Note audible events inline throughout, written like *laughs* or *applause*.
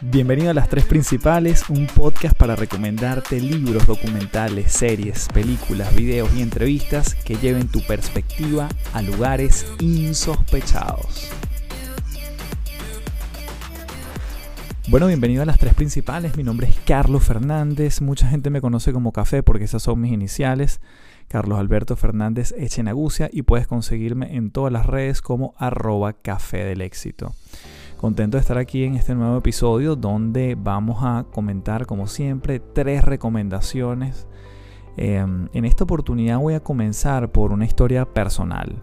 Bienvenido a Las Tres Principales, un podcast para recomendarte libros, documentales, series, películas, videos y entrevistas que lleven tu perspectiva a lugares insospechados. Bueno, bienvenido a Las Tres Principales, mi nombre es Carlos Fernández, mucha gente me conoce como Café porque esas son mis iniciales. Carlos Alberto Fernández Echenagucia y puedes conseguirme en todas las redes como arroba café del éxito. Contento de estar aquí en este nuevo episodio donde vamos a comentar como siempre tres recomendaciones. Em, en esta oportunidad voy a comenzar por una historia personal.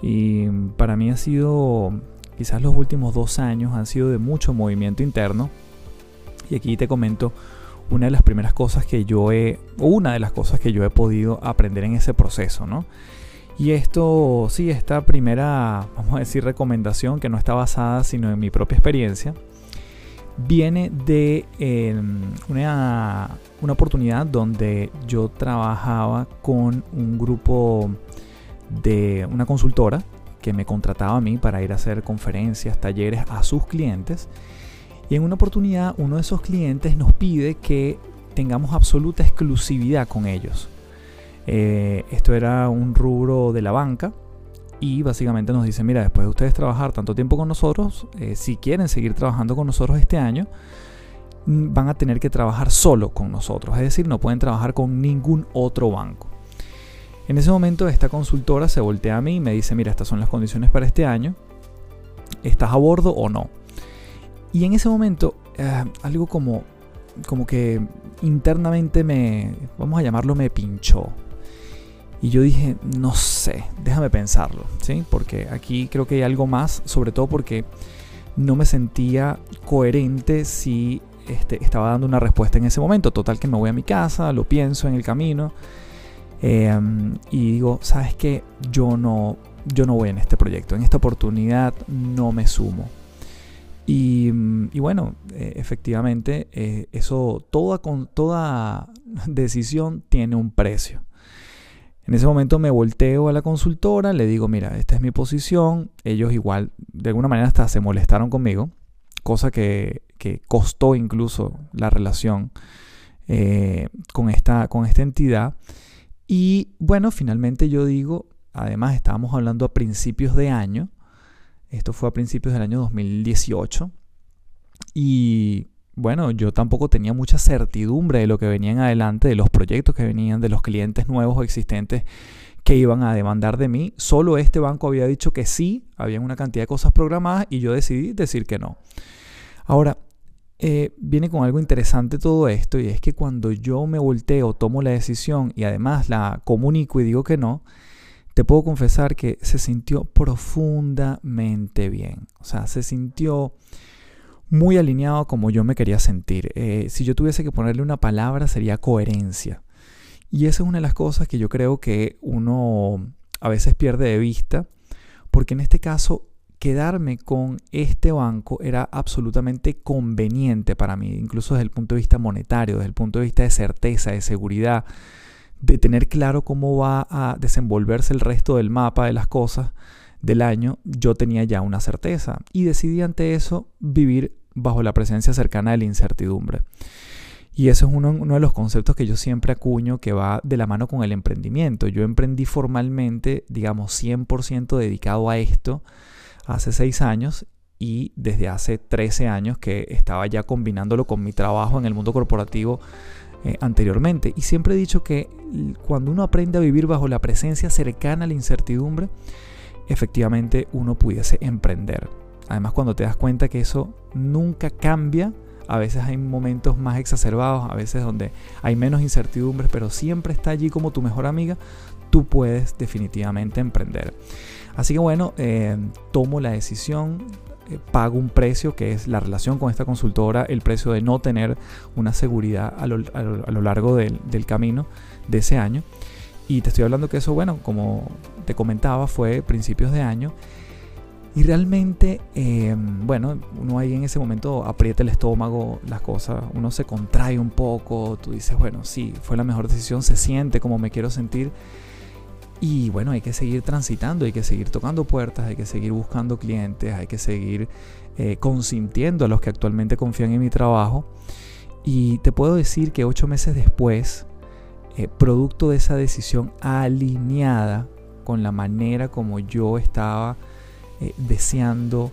Y para mí ha sido, quizás los últimos dos años han sido de mucho movimiento interno. Y aquí te comento una de las primeras cosas que yo he, una de las cosas que yo he podido aprender en ese proceso, ¿no? Y esto, sí, esta primera, vamos a decir, recomendación que no está basada sino en mi propia experiencia, viene de em, una, una oportunidad donde yo trabajaba con un grupo de una consultora que me contrataba a mí para ir a hacer conferencias, talleres a sus clientes. Y en una oportunidad uno de esos clientes nos pide que tengamos absoluta exclusividad con ellos. Eh, esto era un rubro de la banca y básicamente nos dice, mira, después de ustedes trabajar tanto tiempo con nosotros, eh, si quieren seguir trabajando con nosotros este año, van a tener que trabajar solo con nosotros, es decir, no pueden trabajar con ningún otro banco. En ese momento esta consultora se voltea a mí y me dice, mira, estas son las condiciones para este año, ¿estás a bordo o no? Y en ese momento, eh, algo como, como que internamente me, vamos a llamarlo, me pinchó. Y yo dije, no sé, déjame pensarlo, ¿sí? Porque aquí creo que hay algo más, sobre todo porque no me sentía coherente si este, estaba dando una respuesta en ese momento. Total que me voy a mi casa, lo pienso en el camino em, y digo, ¿sabes qué? Yo no, yo no voy en este proyecto, en esta oportunidad no me sumo. Y, bueno, eh, efectivamente, eh, eso, toda, toda *laughs* decisión tiene un precio. En ese momento me volteo a la consultora, le digo, mira, esta es mi posición. Ellos igual, de alguna manera hasta se molestaron conmigo, cosa que, costó incluso la relación eh, con, esta, con esta entidad. Y bueno, finalmente yo digo, además estábamos hablando a principios de año, esto fue a principios del año 2018, y bueno, yo tampoco tenía mucha certidumbre de lo que venía en adelante, de los proyectos que venían, de los clientes nuevos o existentes que iban a demandar de mí. Solo este banco había dicho que sí, había una cantidad de cosas programadas y yo decidí decir que no. Ahora, eh, viene con algo interesante todo esto y es que cuando yo me volteo, tomo la decisión y además la comunico y digo que no, te puedo confesar que se sintió profundamente bien. O sea, se sintió muy alineado como yo me quería sentir. Eh, si yo tuviese que ponerle una palabra sería coherencia. Y esa es una de las cosas que yo creo que uno a veces pierde de vista, porque en este caso quedarme con este banco era absolutamente conveniente para mí, incluso desde el punto de vista monetario, desde el punto de vista de certeza, de seguridad, de tener claro cómo va a desenvolverse el resto del mapa de las cosas del año, yo tenía ya una certeza y decidí ante eso vivir bajo la presencia cercana de la incertidumbre. Y eso es uno, de los conceptos que yo siempre acuño que va de la mano con el emprendimiento. Yo emprendí formalmente, digamos, 100% dedicado a esto hace seis años y desde hace 13 años que estaba ya combinándolo con mi trabajo en el mundo corporativo eh, anteriormente. Y siempre he dicho que cuando uno aprende a vivir bajo la presencia cercana a la incertidumbre, efectivamente uno pudiese emprender. Además, cuando te das cuenta que eso nunca cambia, a veces hay momentos más exacerbados, a veces donde hay menos incertidumbres, pero siempre está allí como tu mejor amiga, tú puedes definitivamente emprender. Así que bueno, eh, tomo la decisión, eh, pago un precio que es la relación con esta consultora, el precio de no tener una seguridad a lo, largo del, del camino de ese año. Y te estoy hablando que eso, bueno, como te comentaba, fue principios de año. Y realmente, em, bueno, uno ahí en ese momento aprieta el estómago, las cosas, uno se contrae un poco, tú dices, bueno, sí, fue la mejor decisión, se siente como me quiero sentir. Y bueno, hay que seguir transitando, hay que seguir tocando puertas, hay que seguir buscando clientes, hay que seguir eh, consintiendo a los que actualmente confían en mi trabajo. Y te puedo decir que ocho meses después, eh, producto de esa decisión alineada con la manera como yo estaba eh, deseando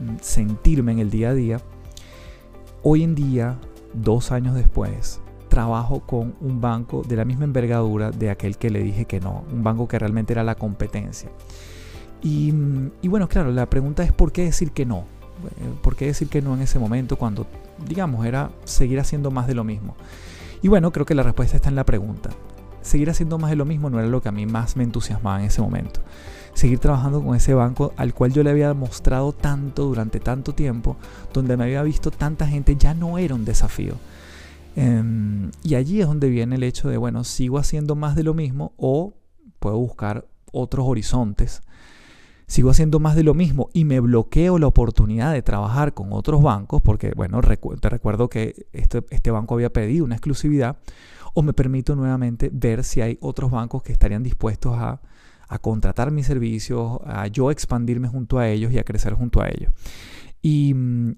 mm, sentirme en el día a día, hoy en día, dos años después, trabajo con un banco de la misma envergadura de aquel que le dije que no, un banco que realmente era la competencia. Y, bueno, claro, la pregunta es ¿por qué decir que no? Eh, ¿Por qué decir que no en ese momento cuando, digamos, era seguir haciendo más de lo mismo? Y bueno, creo que la respuesta está en la pregunta. Seguir haciendo más de lo mismo no era lo que a mí más me entusiasmaba en ese momento. Seguir trabajando con ese banco al cual yo le había mostrado tanto durante tanto tiempo, donde me había visto tanta gente, ya no era un desafío Em, y allí es donde viene el hecho de, bueno, sigo haciendo más de lo mismo o puedo buscar otros horizontes. Sigo haciendo más de lo mismo y me bloqueo la oportunidad de trabajar con otros bancos porque, bueno, te recuerdo que este, este banco había pedido una exclusividad o me permito nuevamente ver si hay otros bancos que estarían dispuestos a, a contratar mis servicios, a yo expandirme junto a ellos y a crecer junto a ellos. Y,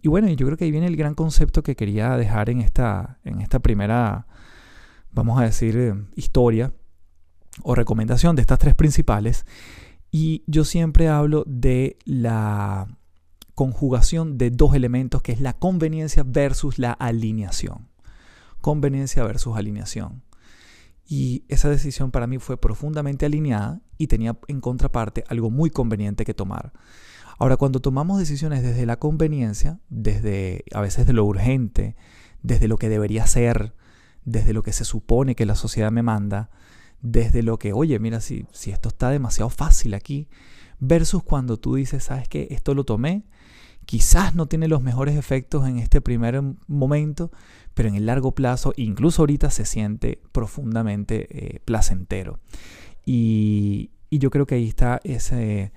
bueno, yo creo que ahí viene el gran concepto que quería dejar en esta, en esta primera, vamos a decir, eh, historia o recomendación de estas tres principales. Y yo siempre hablo de la conjugación de dos elementos, que es la conveniencia versus la alineación. Conveniencia versus alineación. Y esa decisión para mí fue profundamente alineada y tenía en contraparte algo muy conveniente que tomar. Ahora, cuando tomamos decisiones desde la conveniencia, desde a veces de lo urgente, desde lo que debería ser, desde lo que se supone que la sociedad me manda, desde lo que, oye, mira, si, si esto está demasiado fácil aquí, versus cuando tú dices, sabes que esto lo tomé, quizás no tiene los mejores efectos en este primer momento, pero en el largo plazo, incluso ahorita, se siente profundamente eh, placentero. Y, yo creo que ahí está ese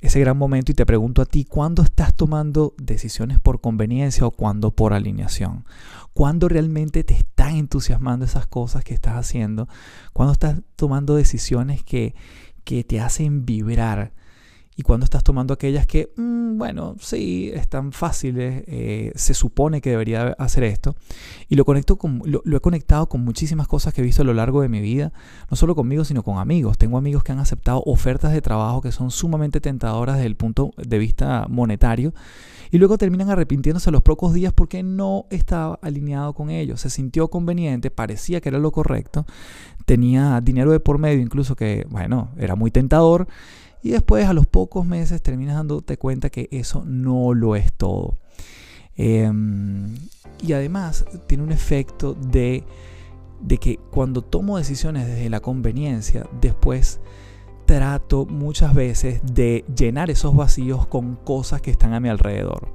ese gran momento y te pregunto a ti, ¿cuándo estás tomando decisiones por conveniencia o cuándo por alineación? ¿Cuándo realmente te están entusiasmando esas cosas que estás haciendo? ¿Cuándo estás tomando decisiones que, que te hacen vibrar? Y cuando estás tomando aquellas que, mm, bueno, sí, están fáciles, eh, se supone que debería hacer esto. Y lo, conecto con, lo, he conectado con muchísimas cosas que he visto a lo largo de mi vida, no solo conmigo, sino con amigos. Tengo amigos que han aceptado ofertas de trabajo que son sumamente tentadoras desde el punto de vista monetario y luego terminan arrepintiéndose a los pocos días porque no estaba alineado con ellos. Se sintió conveniente, parecía que era lo correcto, tenía dinero de por medio incluso que, bueno, era muy tentador y después a los pocos meses terminas dándote cuenta que eso no lo es todo. Em, y además tiene un efecto de, de que cuando tomo decisiones desde la conveniencia, después trato muchas veces de llenar esos vacíos con cosas que están a mi alrededor.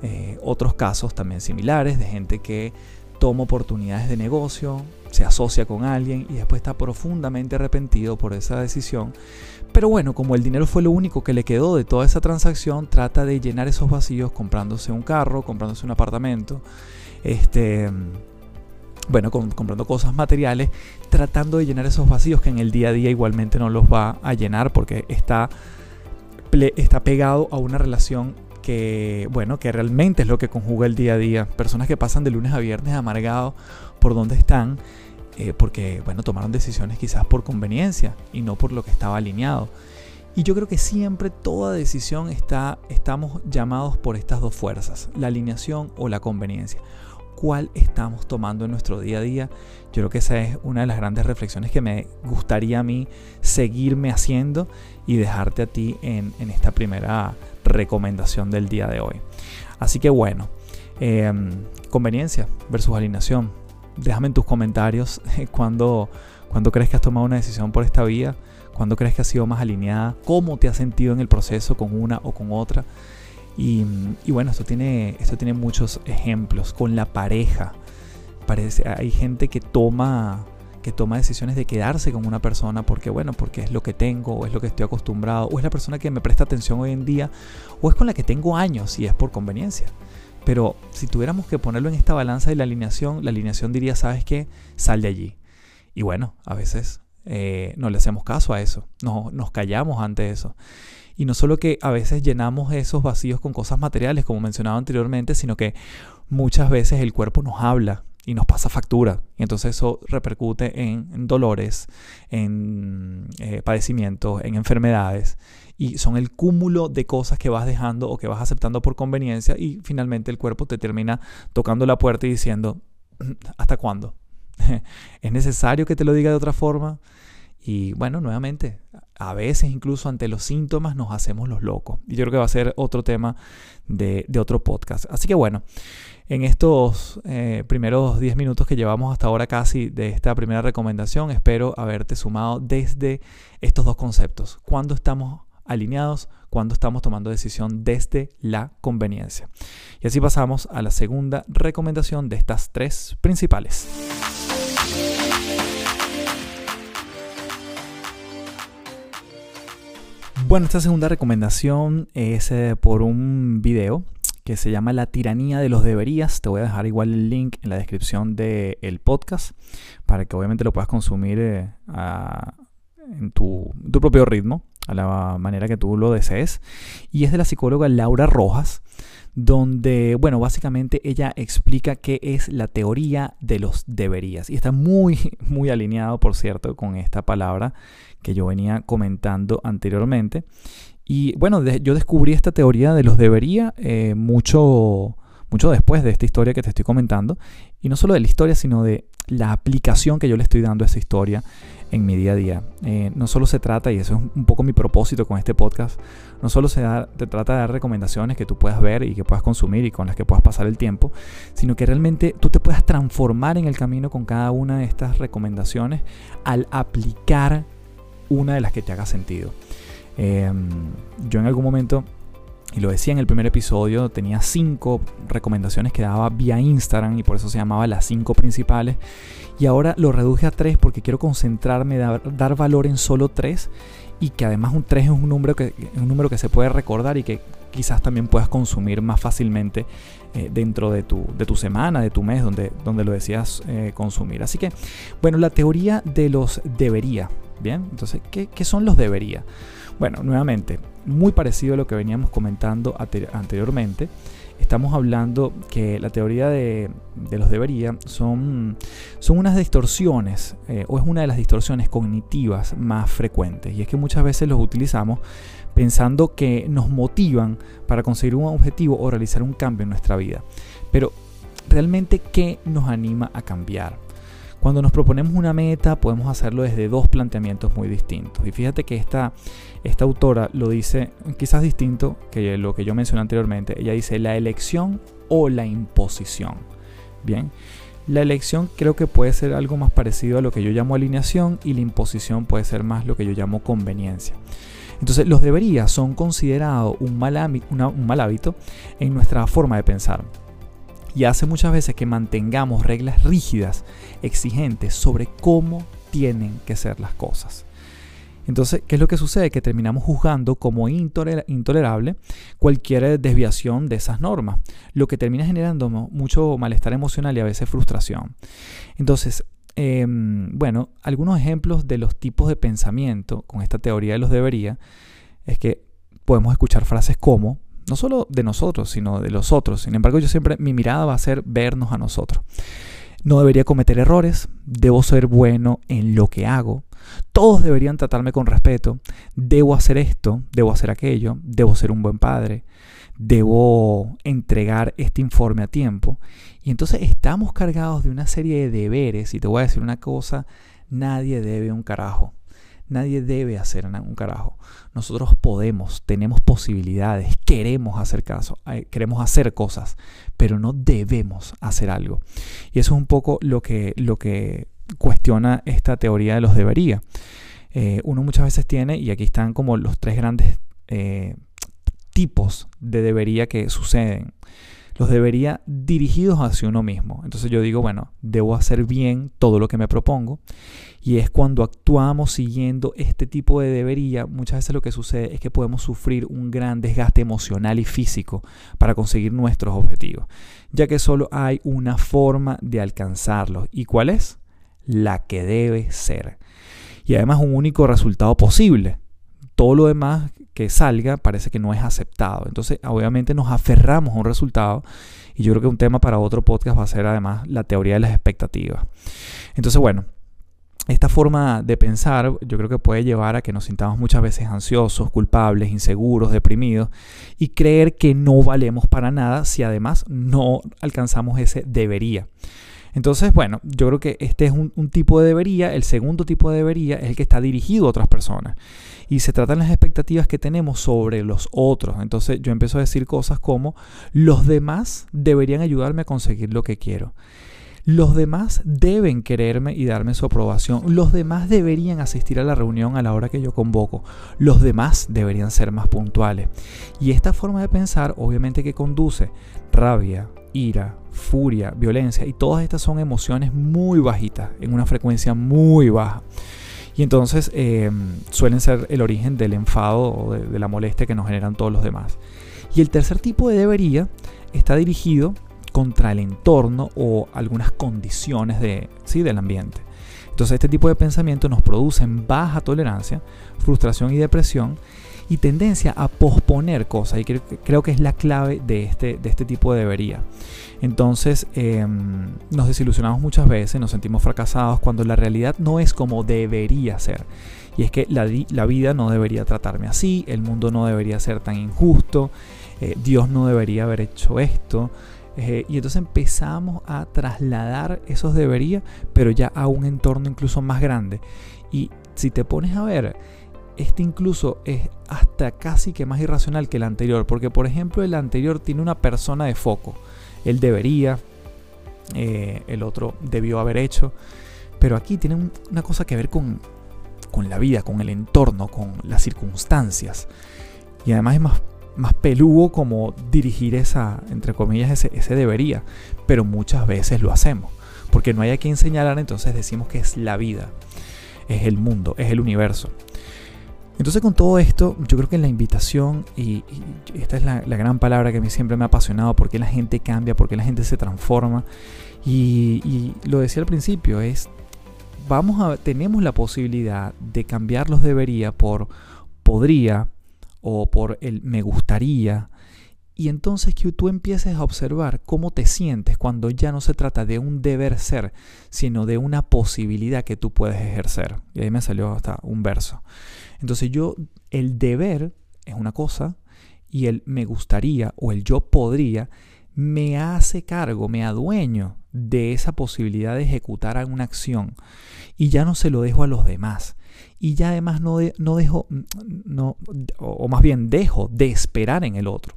Eh, otros casos también similares de gente que toma oportunidades de negocio, se asocia con alguien y después está profundamente arrepentido por esa decisión pero bueno, como el dinero fue lo único que le quedó de toda esa transacción, trata de llenar esos vacíos comprándose un carro, comprándose un apartamento, este, bueno, comprando cosas materiales, tratando de llenar esos vacíos que en el día a día igualmente no los va a llenar porque está, está pegado a una relación que, bueno, que realmente es lo que conjuga el día a día. Personas que pasan de lunes a viernes amargados por donde están eh, porque, bueno, tomaron decisiones quizás por conveniencia y no por lo que estaba alineado. Y yo creo que siempre toda decisión está, estamos llamados por estas dos fuerzas, la alineación o la conveniencia. ¿Cuál estamos tomando en nuestro día a día? Yo creo que esa es una de las grandes reflexiones que me gustaría a mí seguirme haciendo y dejarte a ti en, esta primera recomendación del día de hoy. Así que bueno, em, conveniencia versus alineación déjame en tus comentarios cuando, cuando crees que has tomado una decisión por esta vía, cuando crees que has sido más alineada, cómo te has sentido en el proceso con una o con otra. Y, bueno, esto tiene, esto tiene muchos ejemplos. Con la pareja, parece, hay gente que toma, que toma decisiones de quedarse con una persona porque, bueno, porque es lo que tengo, o es lo que estoy acostumbrado, o es la persona que me presta atención hoy en día, o es con la que tengo años y es por conveniencia. Pero si tuviéramos que ponerlo en esta balanza de la alineación, la alineación diría, ¿sabes qué? Sal de allí. Y bueno, a veces eh, no le hacemos caso a eso, no, nos callamos ante eso. Y no solo que a veces llenamos esos vacíos con cosas materiales, como mencionaba anteriormente, sino que muchas veces el cuerpo nos habla y nos pasa factura. Y entonces eso repercute en, dolores, en eh, padecimientos, en enfermedades. Y son el cúmulo de cosas que vas dejando o que vas aceptando por conveniencia y finalmente el cuerpo te termina tocando la puerta y diciendo, *clears throat* ¿hasta cuándo? *laughs* ¿Es necesario que te lo diga de otra forma? Y bueno, nuevamente, a veces incluso ante los síntomas nos hacemos los locos. Y yo creo que va a ser otro tema de, otro podcast. Así que bueno, en estos eh, primeros 10 minutos que llevamos hasta ahora casi de esta primera recomendación, espero haberte sumado desde estos dos conceptos. Cuando estamos alineados, cuando estamos tomando decisión desde la conveniencia. Y así pasamos a la segunda recomendación de estas tres principales. Bueno, esta segunda recomendación es eh, por un video que se llama La tiranía de los deberías. Te voy a dejar igual el link en la descripción del podcast para que obviamente lo puedas consumir eh, en tu, tu, propio ritmo, a la manera que tú lo desees. Y es de la psicóloga Laura Rojas, donde, bueno, básicamente ella explica qué es la teoría de los deberías. Y está muy, *laughs* muy alineado, por cierto, con esta palabra que yo venía comentando anteriormente. Y bueno, yo descubrí esta teoría de los debería eh, mucho, mucho después de esta historia que te estoy comentando. Y no solo de la historia, sino de la aplicación que yo le estoy dando a esa historia en mi día a día. Eh, no solo se trata, y eso es un poco mi propósito con este podcast, no solo se trata de dar recomendaciones que tú puedas ver y que puedas consumir y con las que puedas pasar el tiempo, sino que realmente tú te puedas transformar en el camino con cada una de estas recomendaciones al aplicar una de las que te haga sentido. Em, yo en algún momento, y lo decía en el primer episodio, tenía cinco recomendaciones que daba vía Instagram y por eso se llamaba las cinco principales. Y ahora lo reduje a tres porque quiero concentrarme, dar, dar valor en solo tres y que además un tres es un número que, un número que se puede recordar y que quizás también puedas consumir más fácilmente eh, dentro de tu, de tu, semana, de tu mes, donde, donde lo decías eh, consumir. Así que, bueno, la teoría de los debería. Bien, entonces, ¿qué, son los debería? Bueno, nuevamente, muy parecido a lo que veníamos comentando anteriormente. Estamos hablando que la teoría de, los debería son, son unas distorsiones, eh, o es una de las distorsiones cognitivas más frecuentes. Y es que muchas veces los utilizamos pensando que nos motivan para conseguir un objetivo o realizar un cambio en nuestra vida. Pero realmente, ¿qué nos anima a cambiar? Cuando nos proponemos una meta podemos hacerlo desde dos planteamientos muy distintos. Y fíjate que esta, autora lo dice quizás distinto que lo que yo mencioné anteriormente. Ella dice la elección o la imposición. Bien, la elección creo que puede ser algo más parecido a lo que yo llamo alineación y la imposición puede ser más lo que yo llamo conveniencia. Entonces los deberías son considerados un mal hábito en nuestra forma de pensar y hace muchas veces que mantengamos reglas rígidas, exigentes sobre cómo tienen que ser las cosas. Entonces, ¿qué es lo que sucede? Que terminamos juzgando como intolerable cualquier desviación de esas normas, lo que termina generando mucho malestar emocional y a veces frustración. Entonces, em, bueno, algunos ejemplos de los tipos de pensamiento con esta teoría de los debería es que podemos escuchar frases como, no solo de nosotros, sino de los otros. Sin embargo, yo siempre, mi mirada va a ser vernos a nosotros. No debería cometer errores, debo ser bueno en lo que hago, todos deberían tratarme con respeto, debo hacer esto, debo hacer aquello, debo ser un buen padre, debo entregar este informe a tiempo. Y entonces estamos cargados de una serie de deberes y te voy a decir una cosa, nadie debe un carajo. Nadie debe hacer un carajo. Nosotros podemos, tenemos posibilidades, queremos hacer caso, eh, queremos hacer cosas, pero no debemos hacer algo. Y eso es un poco lo que, lo que cuestiona esta teoría de los debería. Eh, uno muchas veces tiene, y aquí están como los tres grandes eh, tipos de debería que suceden los debería dirigidos hacia uno mismo. Entonces yo digo, bueno, debo hacer bien todo lo que me propongo. Y es cuando actuamos siguiendo este tipo de debería, muchas veces lo que sucede es que podemos sufrir un gran desgaste emocional y físico para conseguir nuestros objetivos, ya que solo hay una forma de alcanzarlos. ¿Y cuál es? La que debe ser. y además un único resultado posible. Todo lo demás que salga parece que no es aceptado. Entonces, obviamente nos aferramos a un resultado y yo creo que un tema para otro podcast va a ser además la teoría de las expectativas. Entonces, bueno, esta forma de pensar yo creo que puede llevar a que nos sintamos muchas veces ansiosos, culpables, inseguros, deprimidos y creer que no valemos para nada si además no alcanzamos ese debería. Entonces, bueno, yo creo que este es un, tipo de debería. El segundo tipo de debería es el que está dirigido a otras personas. Y se tratan las expectativas que tenemos sobre los otros. Entonces yo empiezo a decir cosas como, los demás deberían ayudarme a conseguir lo que quiero. Los demás deben quererme y darme su aprobación. Los demás deberían asistir a la reunión a la hora que yo convoco. Los demás deberían ser más puntuales. Y esta forma de pensar obviamente que conduce rabia, ira, furia, violencia y todas estas son emociones muy bajitas, en una frecuencia muy baja. Y entonces em, suelen ser el origen del enfado o de, de la molestia que nos generan todos los demás. Y el tercer tipo de debería está dirigido contra el entorno o algunas condiciones de, ¿sí? del ambiente. Entonces este tipo de pensamiento nos producen baja tolerancia, frustración y depresión y tendencia a posponer cosas. Y creo, que es la clave de este, de este tipo de debería. Entonces em, nos desilusionamos muchas veces, nos sentimos fracasados cuando la realidad no es como debería ser. Y es que la, la vida no debería tratarme así, el mundo no debería ser tan injusto, eh, Dios no debería haber hecho esto. Eh, y entonces empezamos a trasladar esos debería, pero ya a un entorno incluso más grande. Y si te pones a ver, este incluso es hasta casi que más irracional que el anterior, porque por ejemplo el anterior tiene una persona de foco. Él debería, eh, el otro debió haber hecho, pero aquí tiene una cosa que ver con, con la vida, con el entorno, con las circunstancias. Y además es más más peludo como dirigir esa, entre comillas, ese, debería. Pero muchas veces lo hacemos. Porque no hay a quien señalar, entonces decimos que es la vida, es el mundo, es el universo. Entonces con todo esto, yo creo que la invitación, y, esta es la, gran palabra que a mí siempre me ha apasionado, porque la gente cambia, porque la gente se transforma. Y, y, lo decía al principio, es, vamos a, tenemos la posibilidad de cambiar los debería por podría, o por el me gustaría. Y entonces que tú empieces a observar cómo te sientes cuando ya no se trata de un deber ser, sino de una posibilidad que tú puedes ejercer. Y ahí me salió hasta un verso. Entonces yo, el deber es una cosa y el me gustaría o el yo podría me hace cargo, me adueño de esa posibilidad de ejecutar alguna acción y ya no se lo dejo a los demás y ya además no, no dejo, no, o más bien dejo de esperar en el otro.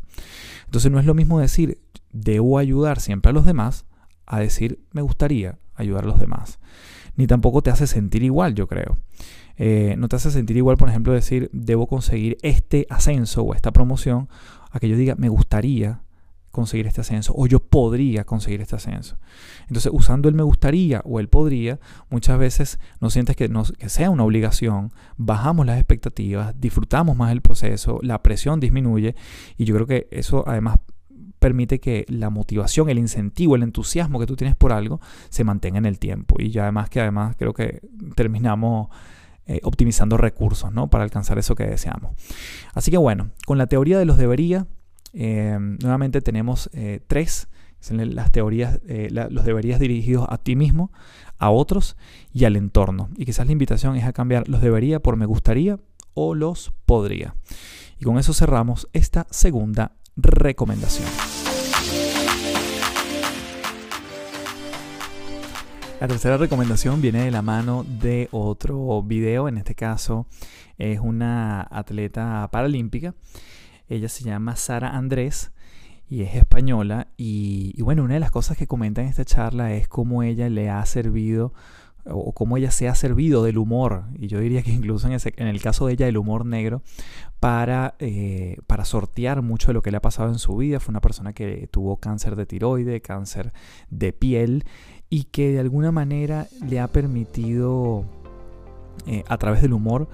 Entonces no es lo mismo decir, debo ayudar siempre a los demás, a decir, me gustaría ayudar a los demás. Ni tampoco te hace sentir igual, yo creo. Eh, no te hace sentir igual, por ejemplo, decir, debo conseguir este ascenso o esta promoción, a que yo diga, me gustaría conseguir este ascenso o yo podría conseguir este ascenso. Entonces, usando el me gustaría o el podría, muchas veces no sientes que, que sea una obligación, bajamos las expectativas, disfrutamos más el proceso, la presión disminuye y yo creo que eso además permite que la motivación, el incentivo, el entusiasmo que tú tienes por algo se mantenga en el tiempo. Y ya además que además creo que terminamos eh, optimizando recursos ¿no? para alcanzar eso que deseamos. Así que bueno, con la teoría de los debería, eh, nuevamente tenemos eh, tres, las teorías, eh, los deberías dirigidos a ti mismo, a otros y al entorno. Y quizás la invitación es a cambiar los debería por me gustaría o los podría. Y con eso cerramos esta segunda recomendación. La tercera recomendación viene de la mano de otro video, en este caso es una atleta paralímpica ella se llama Sara Andrés y es española. Y, bueno, una de las cosas que comenta en esta charla es cómo ella le ha servido o cómo ella se ha servido del humor, y yo diría que incluso en, el caso de ella el humor negro, para, eh, para sortear mucho de lo que le ha pasado en su vida. Fue una persona que tuvo cáncer de tiroide, cáncer de piel, y que de alguna manera le ha permitido, eh, a través del humor,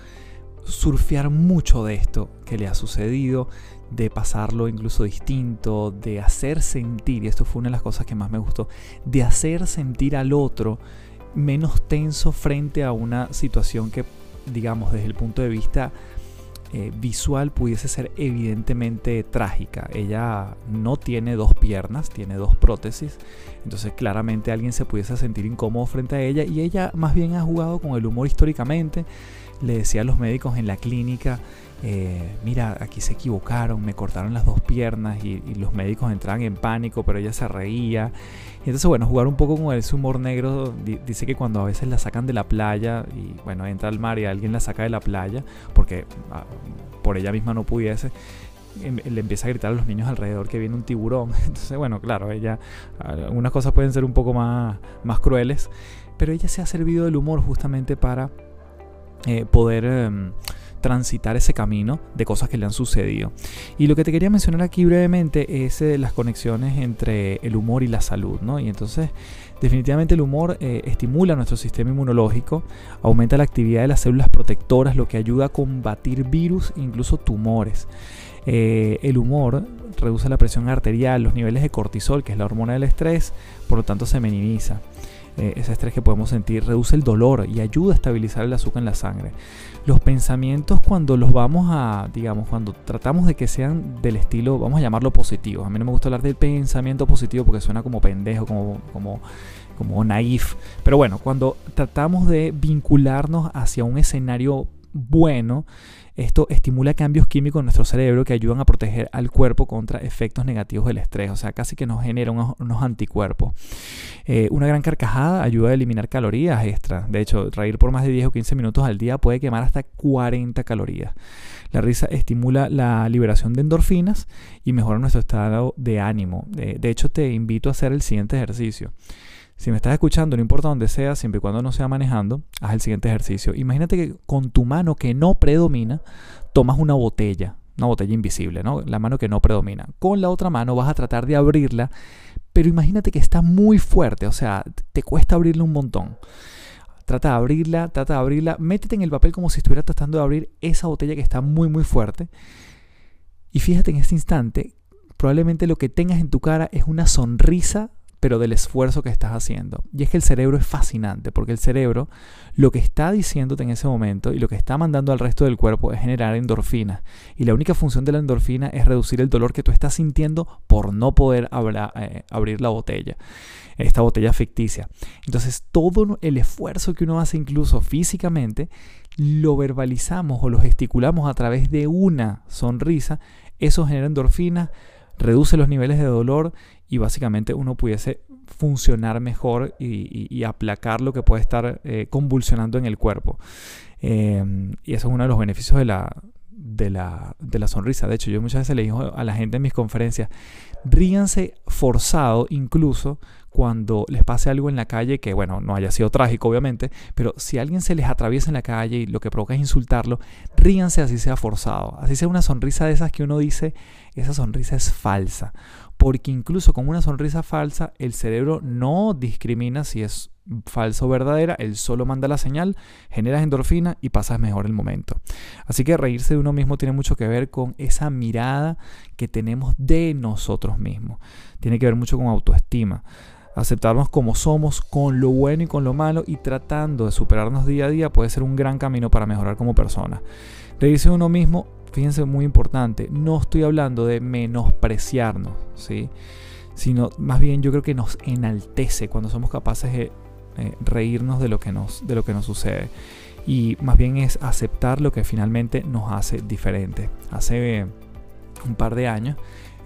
surfear mucho de esto que le ha sucedido, de pasarlo incluso distinto, de hacer sentir, y esto fue una de las cosas que más me gustó, de hacer sentir al otro menos tenso frente a una situación que digamos, desde el punto de vista eh, visual pudiese ser evidentemente trágica. Ella no tiene dos piernas, tiene dos prótesis, entonces claramente alguien se pudiese sentir incómodo frente a ella y ella más bien ha jugado con el humor históricamente. Le decía a los médicos en la clínica, eh, mira, aquí se equivocaron, me cortaron las dos piernas y, los médicos entraban en pánico, pero ella se reía. Y entonces, bueno, jugar un poco con ese humor negro, dice que cuando a veces la sacan de la playa y, bueno, entra al mar y alguien la saca de la playa, porque ah, por ella misma no pudiese, em, le empieza a gritar a los niños alrededor que viene un tiburón. *laughs* Entonces, bueno, claro, ella, algunas cosas pueden ser un poco más, más crueles, pero ella se ha servido del humor justamente para eh, poder... Em, transitar ese camino de cosas que le han sucedido. Y lo que te quería mencionar aquí brevemente es eh, las conexiones entre el humor y la salud, ¿no? Y entonces, definitivamente el humor eh, estimula nuestro sistema inmunológico, aumenta la actividad de las células protectoras, lo que ayuda a combatir virus e incluso tumores. El humor reduce la presión arterial, los niveles de cortisol, que es la hormona del estrés, por lo tanto se minimiza. Ese estrés que podemos sentir reduce el dolor y ayuda a estabilizar el azúcar en la sangre los pensamientos cuando los vamos a, digamos, cuando tratamos de que sean del estilo, vamos a llamarlo positivo. A mí no me gusta hablar del pensamiento positivo porque suena como pendejo, como, como, como naif. Pero bueno, cuando tratamos de vincularnos hacia un escenario bueno, esto estimula cambios químicos en nuestro cerebro que ayudan a proteger al cuerpo contra efectos negativos del estrés, o sea, casi que nos genera unos, anticuerpos. Eh, una gran carcajada ayuda a eliminar calorías extra. De hecho, reír por más de 10 o 15 minutos al día puede quemar hasta 40 calorías. La risa estimula la liberación de endorfinas y mejora nuestro estado de ánimo. de hecho, te invito a hacer el siguiente ejercicio. Si me estás escuchando, no importa dónde sea, siempre y cuando no sea manejando, haz el siguiente ejercicio. Imagínate que con tu mano que no predomina, tomas una botella, una botella invisible, ¿no? La mano que no predomina. Con la otra mano vas a tratar de abrirla, pero imagínate que está muy fuerte, o sea, te cuesta abrirla un montón. Trata de abrirla, trata de abrirla, métete en el papel como si estuvieras tratando de abrir esa botella que está muy, muy fuerte. Y fíjate en este instante, probablemente lo que tengas en tu cara es una sonrisa pero del esfuerzo que estás haciendo. Y es que el cerebro es fascinante, porque el cerebro lo que está diciéndote en ese momento y lo que está mandando al resto del cuerpo es generar endorfina. Y la única función de la endorfina es reducir el dolor que tú estás sintiendo por no poder eh, abrir la botella, esta botella ficticia. Entonces todo el esfuerzo que uno hace incluso físicamente, lo verbalizamos o lo gesticulamos a través de una sonrisa, eso genera endorfina, reduce los niveles de dolor y básicamente uno pudiese funcionar mejor y, aplacar lo que puede estar eh, convulsionando en el cuerpo. Em, y eso es uno de los beneficios de la, de la, de la sonrisa. De hecho, yo muchas veces le digo a la gente en mis conferencias, ríanse forzado incluso cuando les pase algo en la calle que, bueno, no haya sido trágico, obviamente, pero si alguien se les atraviesa en la calle y lo que provoca es insultarlo, ríanse así sea forzado. Así sea una sonrisa de esas que uno dice, esa sonrisa es falsa porque incluso con una sonrisa falsa el cerebro no discrimina si es falsa o verdadera, él solo manda la señal, generas endorfina y pasas mejor el momento. Así que reírse de uno mismo tiene mucho que ver con esa mirada que tenemos de nosotros mismos. Tiene que ver mucho con autoestima. Aceptarnos como somos, con lo bueno y con lo malo, y tratando de superarnos día a día puede ser un gran camino para mejorar como persona. Reírse de uno mismo fíjense muy importante, no estoy hablando de menospreciarnos, ¿sí? sino más bien yo creo que nos enaltece cuando somos capaces de eh, reírnos de lo, que nos, de lo que nos sucede. Y más bien es aceptar lo que finalmente nos hace diferente. Hace un par de años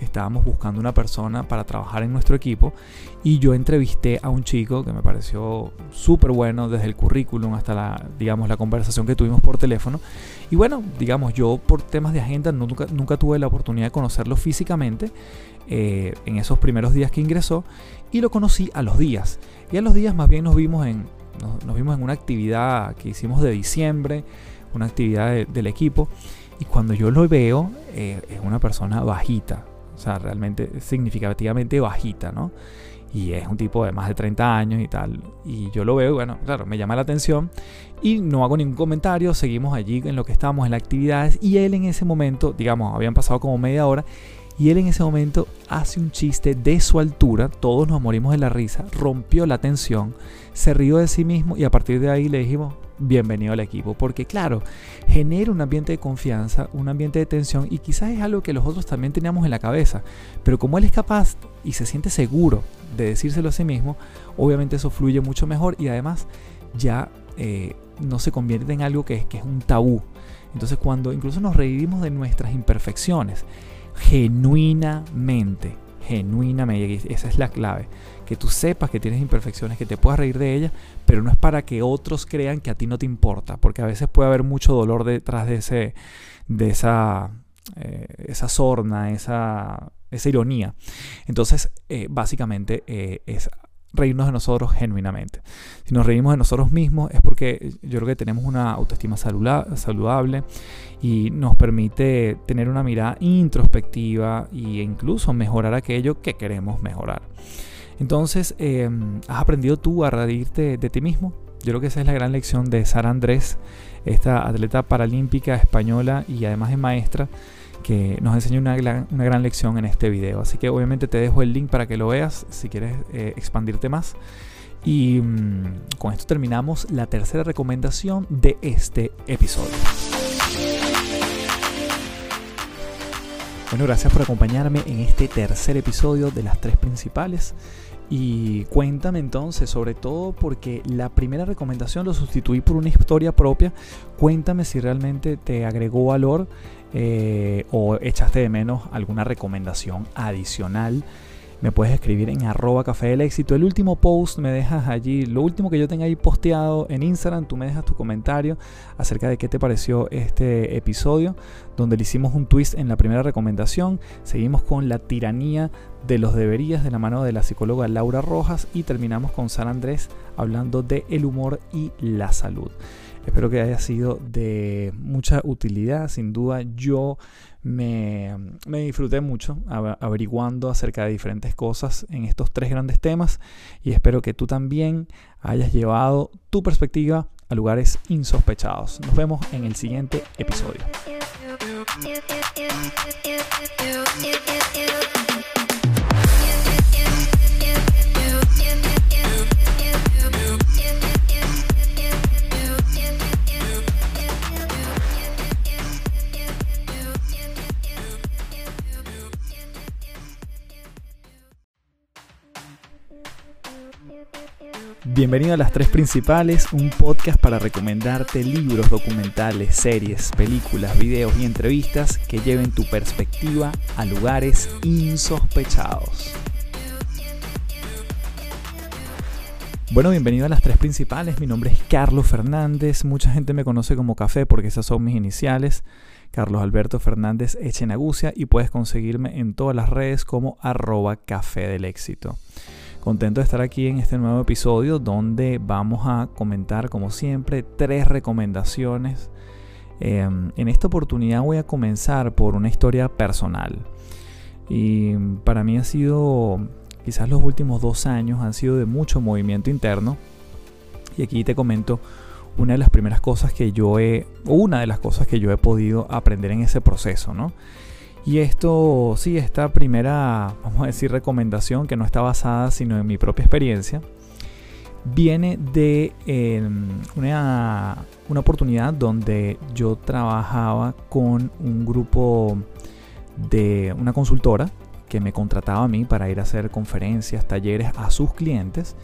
estábamos buscando una persona para trabajar en nuestro equipo y yo entrevisté a un chico que me pareció súper bueno desde el currículum hasta la, digamos, la conversación que tuvimos por teléfono. Y bueno, digamos, yo por temas de agenda nunca, nunca tuve la oportunidad de conocerlo físicamente eh, en esos primeros días que ingresó y lo conocí a los días. Y a los días más bien nos vimos en, nos, vimos en una actividad que hicimos de diciembre, una actividad del equipo. Y cuando yo lo veo, eh, es una persona bajita, o sea, realmente significativamente bajita, ¿no? Y es un tipo de más de 30 años y tal. Y yo lo veo, bueno, claro, me llama la atención. Y no hago ningún comentario, seguimos allí en lo que estábamos en las actividades. Y él en ese momento, digamos, habían pasado como media hora. Y él en ese momento hace un chiste de su altura, todos nos morimos de la risa, rompió la tensión, se rió de sí mismo y a partir de ahí le dijimos, bienvenido al equipo. Porque claro, genera un ambiente de confianza, un ambiente de tensión y quizás es algo que los otros también teníamos en la cabeza. Pero como él es capaz y se siente seguro de decírselo a sí mismo, obviamente eso fluye mucho mejor y además ya eh, no se convierte en algo que es, que es un tabú. Entonces cuando incluso nos reímos de nuestras imperfecciones, genuinamente, genuinamente, esa es la clave, que tú sepas que tienes imperfecciones, que te puedas reír de ellas, pero no es para que otros crean que a ti no te importa, porque a veces puede haber mucho dolor detrás de, ese, de esa, eh, esa sorna, esa, esa ironía. Entonces, eh, básicamente eh, es reírnos de nosotros genuinamente. Si nos reímos de nosotros mismos es porque yo creo que tenemos una autoestima saludable y nos permite tener una mirada introspectiva e incluso mejorar aquello que queremos mejorar. Entonces, em, ¿has aprendido tú a reírte de ti mismo? Yo creo que esa es la gran lección de Sara Andrés, esta atleta paralímpica española y además es maestra que nos enseña una, gran lección en este video. Así que obviamente te dejo el link para que lo veas si quieres eh, expandirte más. Y mm, con esto terminamos la tercera recomendación de este episodio. Bueno, gracias por acompañarme en este tercer episodio de las tres principales. Y cuéntame entonces, sobre todo porque la primera recomendación lo sustituí por una historia propia. Cuéntame si realmente te agregó valor eh, o echaste de menos alguna recomendación adicional me puedes escribir en arroba café del éxito. El último post me dejas allí, lo último que yo tenga ahí posteado en Instagram, tú me dejas tu comentario acerca de qué te pareció este episodio, donde le hicimos un twist en la primera recomendación. Seguimos con la tiranía de los deberías de la mano de la psicóloga Laura Rojas y terminamos con San Andrés hablando de el humor y la salud. Espero que haya sido de mucha utilidad. Sin duda yo me, disfruté mucho averiguando acerca de diferentes cosas en estos tres grandes temas y espero que tú también hayas llevado tu perspectiva a lugares insospechados. Nos vemos en el siguiente episodio. Bienvenido a Las Tres Principales, un podcast para recomendarte libros, documentales, series, películas, videos y entrevistas que lleven tu perspectiva a lugares insospechados. Bueno, bienvenido a Las Tres Principales, mi nombre es Carlos Fernández, mucha gente me conoce como Café porque esas son mis iniciales. Carlos Alberto Fernández Echenagucia y puedes conseguirme en todas las redes como arroba café del éxito. Contento de estar aquí en este nuevo episodio donde vamos a comentar, como siempre, tres recomendaciones. Em, en esta oportunidad voy a comenzar por una historia personal. Y para mí ha sido, quizás los últimos dos años han sido de mucho movimiento interno. Y aquí te comento una de las primeras cosas que yo he, una de las cosas que yo he podido aprender en ese proceso, ¿no? Y esto, sí, esta primera, vamos a decir, recomendación que no está basada sino en mi propia experiencia, viene de em, una, una, oportunidad donde yo trabajaba con un grupo de una consultora que me contrataba a mí para ir a hacer conferencias, talleres a sus clientes.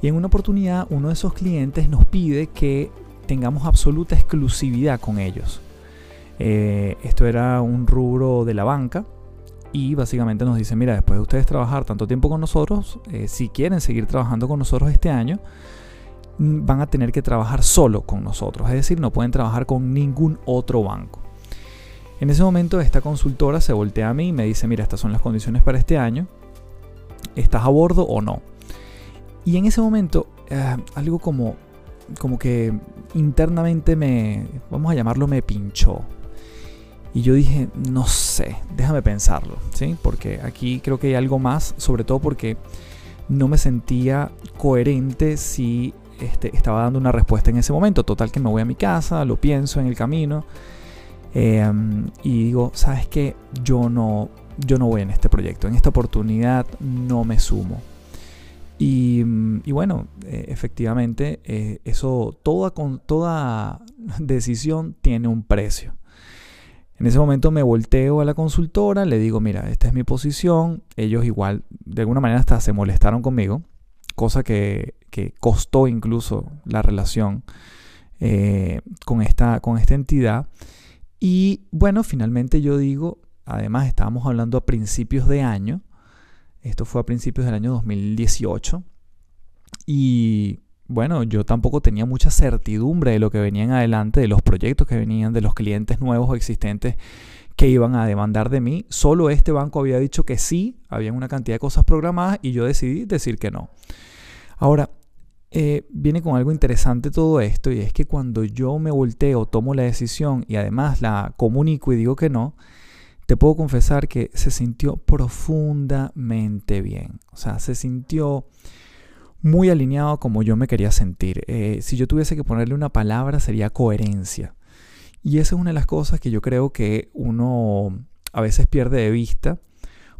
Y en una oportunidad uno de esos clientes nos pide que tengamos absoluta exclusividad con ellos. Eh, esto era un rubro de la banca y básicamente nos dice, mira, después de ustedes trabajar tanto tiempo con nosotros, eh, si quieren seguir trabajando con nosotros este año, mm, van a tener que trabajar solo con nosotros, es decir, no pueden trabajar con ningún otro banco. En ese momento esta consultora se voltea a mí y me dice, mira, estas son las condiciones para este año, ¿estás a bordo o no? Y en ese momento, eh, algo como, como que internamente me, vamos a llamarlo, me pinchó. Y yo dije, no sé, déjame pensarlo, ¿sí? Porque aquí creo que hay algo más, sobre todo porque no me sentía coherente si este, estaba dando una respuesta en ese momento. Total que me voy a mi casa, lo pienso en el camino em, y digo, ¿sabes qué? Yo no, yo no voy en este proyecto, en esta oportunidad no me sumo. Y, bueno, eh, efectivamente, eh, eso, toda, toda *laughs* decisión tiene un precio. En ese momento me volteo a la consultora, le digo, mira, esta es mi posición. Ellos igual, de alguna manera hasta se molestaron conmigo, cosa que, costó incluso la relación eh, con, con esta entidad. Y bueno, finalmente yo digo, además estábamos hablando a principios de año, esto fue a principios del año 2018. Y bueno, yo tampoco tenía mucha certidumbre de lo que venía en adelante, de los proyectos que venían, de los clientes nuevos o existentes que iban a demandar de mí. Solo este banco había dicho que sí, había una cantidad de cosas programadas y yo decidí decir que no. Ahora, eh, viene con algo interesante todo esto y es que cuando yo me volteo, tomo la decisión y además la comunico y digo que no, te puedo confesar que se sintió profundamente bien. O sea, se sintió muy alineado como yo me quería sentir. Eh, si yo tuviese que ponerle una palabra sería coherencia. Y esa es una de las cosas que yo creo que uno a veces pierde de vista,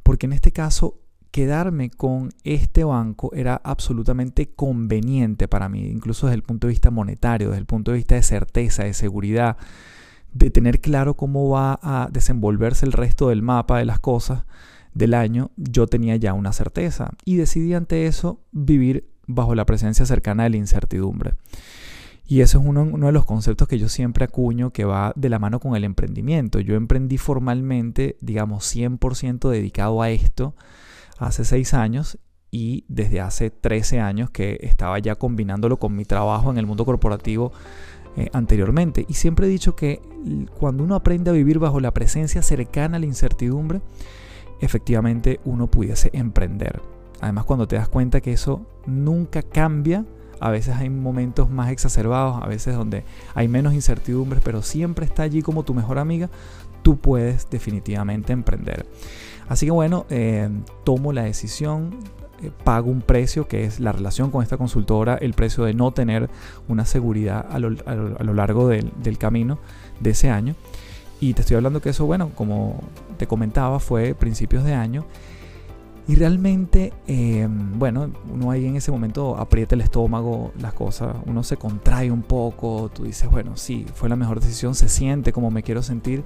porque en este caso quedarme con este banco era absolutamente conveniente para mí, incluso desde el punto de vista monetario, desde el punto de vista de certeza, de seguridad, de tener claro cómo va a desenvolverse el resto del mapa de las cosas del año, yo tenía ya una certeza y decidí ante eso vivir bajo la presencia cercana de la incertidumbre. Y eso es uno, de los conceptos que yo siempre acuño que va de la mano con el emprendimiento. Yo emprendí formalmente, digamos, 100% dedicado a esto hace seis años y desde hace 13 años que estaba ya combinándolo con mi trabajo en el mundo corporativo eh, anteriormente. Y siempre he dicho que cuando uno aprende a vivir bajo la presencia cercana a la incertidumbre, efectivamente uno pudiese emprender. Además, cuando te das cuenta que eso nunca cambia, a veces hay momentos más exacerbados, a veces donde hay menos incertidumbres, pero siempre está allí como tu mejor amiga, tú puedes definitivamente emprender. Así que bueno, eh, tomo la decisión eh, pago un precio que es la relación con esta consultora, el precio de no tener una seguridad a lo, largo del, camino de ese año. Y te estoy hablando que eso, bueno, como te comentaba, fue principios de año. Y realmente, em, bueno, uno ahí en ese momento aprieta el estómago, las cosas, uno se contrae un poco, tú dices, bueno, sí, fue la mejor decisión, se siente como me quiero sentir.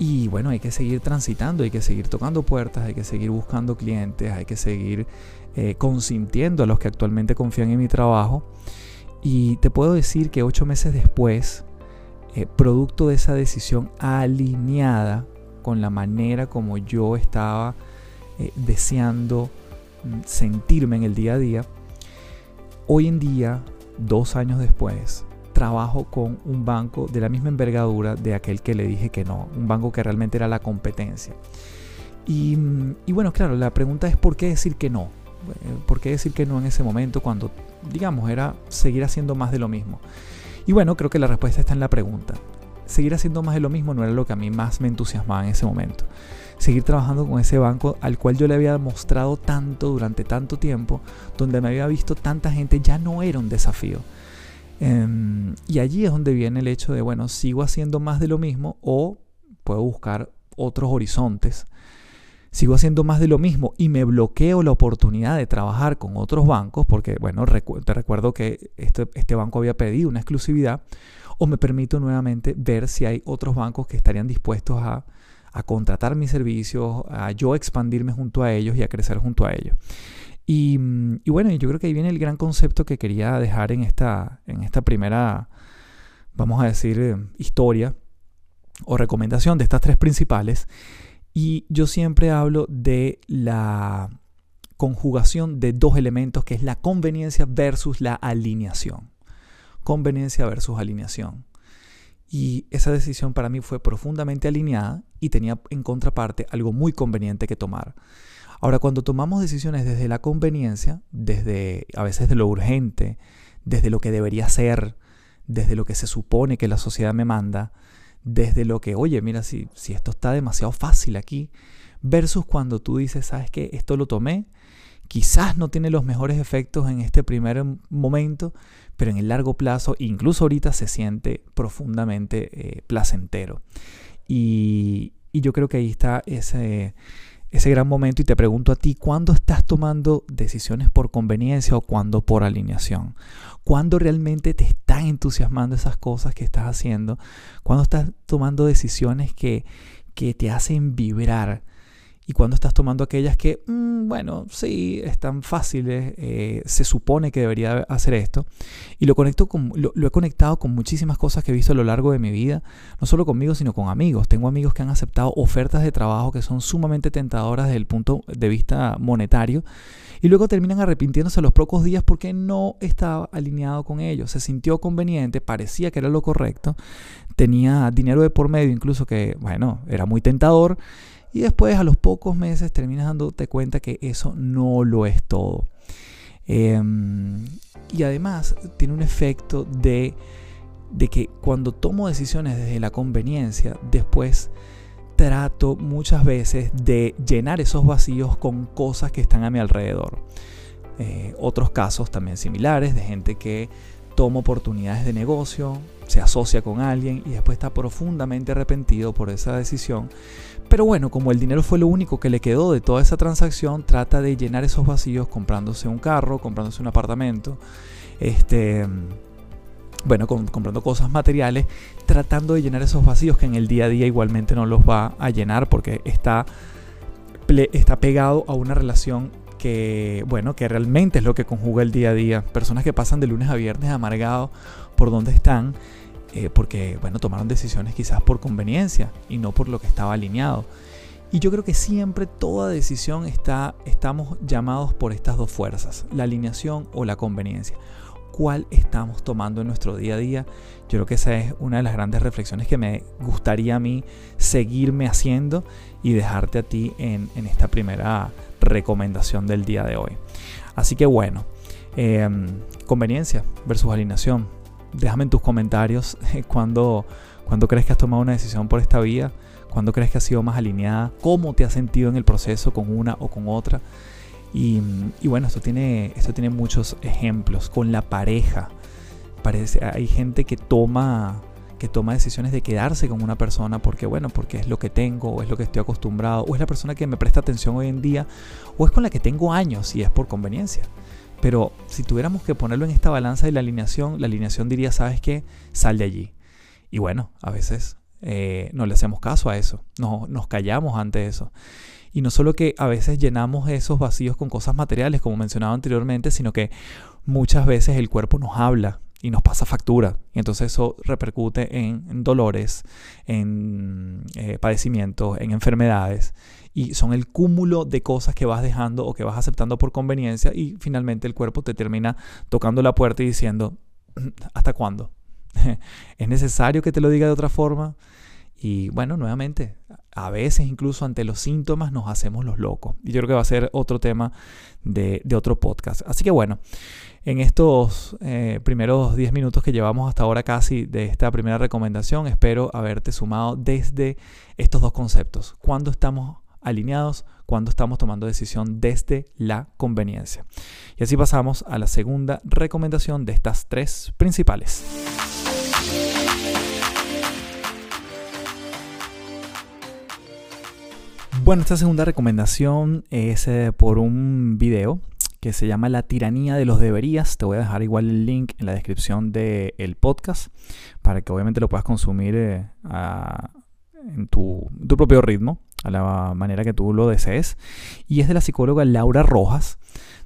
Y bueno, hay que seguir transitando, hay que seguir tocando puertas, hay que seguir buscando clientes, hay que seguir eh, consintiendo a los que actualmente confían en mi trabajo. Y te puedo decir que ocho meses después, eh, producto de esa decisión alineada con la manera como yo estaba eh, deseando mm, sentirme en el día a día, hoy en día, dos años después, trabajo con un banco de la misma envergadura de aquel que le dije que no, un banco que realmente era la competencia. Y, bueno, claro, la pregunta es ¿por qué decir que no? ¿Por qué decir que no en ese momento cuando, digamos, era seguir haciendo más de lo mismo? Y bueno, creo que la respuesta está en la pregunta. Seguir haciendo más de lo mismo no era lo que a mí más me entusiasmaba en ese momento. Seguir trabajando con ese banco al cual yo le había mostrado tanto durante tanto tiempo, donde me había visto tanta gente, ya no era un desafío Em, y allí es donde viene el hecho de, bueno, sigo haciendo más de lo mismo o puedo buscar otros horizontes. Sigo haciendo más de lo mismo y me bloqueo la oportunidad de trabajar con otros bancos porque, bueno, te recuerdo que este, este banco había pedido una exclusividad o me permito nuevamente ver si hay otros bancos que estarían dispuestos a, a contratar mis servicios, a yo expandirme junto a ellos y a crecer junto a ellos. Y, bueno, yo creo que ahí viene el gran concepto que quería dejar en esta, en esta primera, vamos a decir, eh, historia o recomendación de estas tres principales. Y yo siempre hablo de la conjugación de dos elementos, que es la conveniencia versus la alineación. Conveniencia versus alineación. Y esa decisión para mí fue profundamente alineada y tenía en contraparte algo muy conveniente que tomar. Ahora, cuando tomamos decisiones desde la conveniencia, desde a veces de lo urgente, desde lo que debería ser, desde lo que se supone que la sociedad me manda, desde lo que, oye, mira, si, si esto está demasiado fácil aquí, versus cuando tú dices, sabes que esto lo tomé, quizás no tiene los mejores efectos en este primer momento, pero en el largo plazo, incluso ahorita se siente profundamente eh, placentero. Y, Y yo creo que ahí está ese, ese gran momento y te pregunto a ti, ¿cuándo estás tomando decisiones por conveniencia o cuándo por alineación? ¿Cuándo realmente te están entusiasmando esas cosas que estás haciendo? ¿Cuándo estás tomando decisiones que, que te hacen vibrar? Y cuando estás tomando aquellas que, mm, bueno, sí, están fáciles, eh, se supone que debería hacer esto. Y lo, conecto con, lo, he conectado con muchísimas cosas que he visto a lo largo de mi vida, no solo conmigo, sino con amigos. Tengo amigos que han aceptado ofertas de trabajo que son sumamente tentadoras desde el punto de vista monetario y luego terminan arrepintiéndose a los pocos días porque no estaba alineado con ellos. Se sintió conveniente, parecía que era lo correcto, tenía dinero de por medio incluso que, bueno, era muy tentador y después a los pocos meses terminas dándote cuenta que eso no lo es todo. Em, y además tiene un efecto de, de que cuando tomo decisiones desde la conveniencia, después trato muchas veces de llenar esos vacíos con cosas que están a mi alrededor. Eh, otros casos también similares de gente que toma oportunidades de negocio, se asocia con alguien y después está profundamente arrepentido por esa decisión. Pero bueno, como el dinero fue lo único que le quedó de toda esa transacción, trata de llenar esos vacíos comprándose un carro, comprándose un apartamento, este, bueno, comprando cosas materiales, tratando de llenar esos vacíos que en el día a día igualmente no los va a llenar porque está, está pegado a una relación que, bueno, que realmente es lo que conjuga el día a día. Personas que pasan de lunes a viernes amargados por donde están, eh, porque, bueno, tomaron decisiones quizás por conveniencia y no por lo que estaba alineado. Y yo creo que siempre toda decisión está, estamos llamados por estas dos fuerzas, la alineación o la conveniencia. ¿Cuál estamos tomando en nuestro día a día? Yo creo que esa es una de las grandes reflexiones que me gustaría a mí seguirme haciendo y dejarte a ti en, esta primera recomendación del día de hoy. Así que bueno, em, conveniencia versus alineación. Déjame en tus comentarios *laughs* cuando, cuando crees que has tomado una decisión por esta vía, cuando crees que has sido más alineada, cómo te has sentido en el proceso con una o con otra. Y, y bueno, esto tiene, esto tiene muchos ejemplos. Con la pareja, parece, hay gente que toma que toma decisiones de quedarse con una persona porque, bueno, porque es lo que tengo, o es lo que estoy acostumbrado, o es la persona que me presta atención hoy en día, o es con la que tengo años y es por conveniencia. Pero si tuviéramos que ponerlo en esta balanza de la alineación, la alineación diría, ¿sabes qué? Sal de allí. Y bueno, a veces eh, no le hacemos caso a eso, no, nos callamos ante eso. Y no solo que a veces llenamos esos vacíos con cosas materiales, como mencionaba anteriormente, sino que muchas veces el cuerpo nos habla y nos pasa factura. Y entonces eso repercute en, dolores, en eh, padecimientos, en enfermedades. Y son el cúmulo de cosas que vas dejando o que vas aceptando por conveniencia y finalmente el cuerpo te termina tocando la puerta y diciendo, *clears throat* ¿hasta cuándo? *laughs* ¿Es necesario que te lo diga de otra forma? Y bueno, nuevamente, a veces incluso ante los síntomas nos hacemos los locos. Y yo creo que va a ser otro tema de, otro podcast. Así que bueno, en estos eh, primeros 10 minutos que llevamos hasta ahora casi de esta primera recomendación, espero haberte sumado desde estos dos conceptos. Cuando estamos alineados, cuando estamos tomando decisión desde la conveniencia. Y así pasamos a la segunda recomendación de estas tres principales. Bueno, esta segunda recomendación es eh, por un video que se llama La tiranía de los deberías. Te voy a dejar igual el link en la descripción del podcast para que obviamente lo puedas consumir eh, en tu, tu, propio ritmo, a la manera que tú lo desees. Y es de la psicóloga Laura Rojas,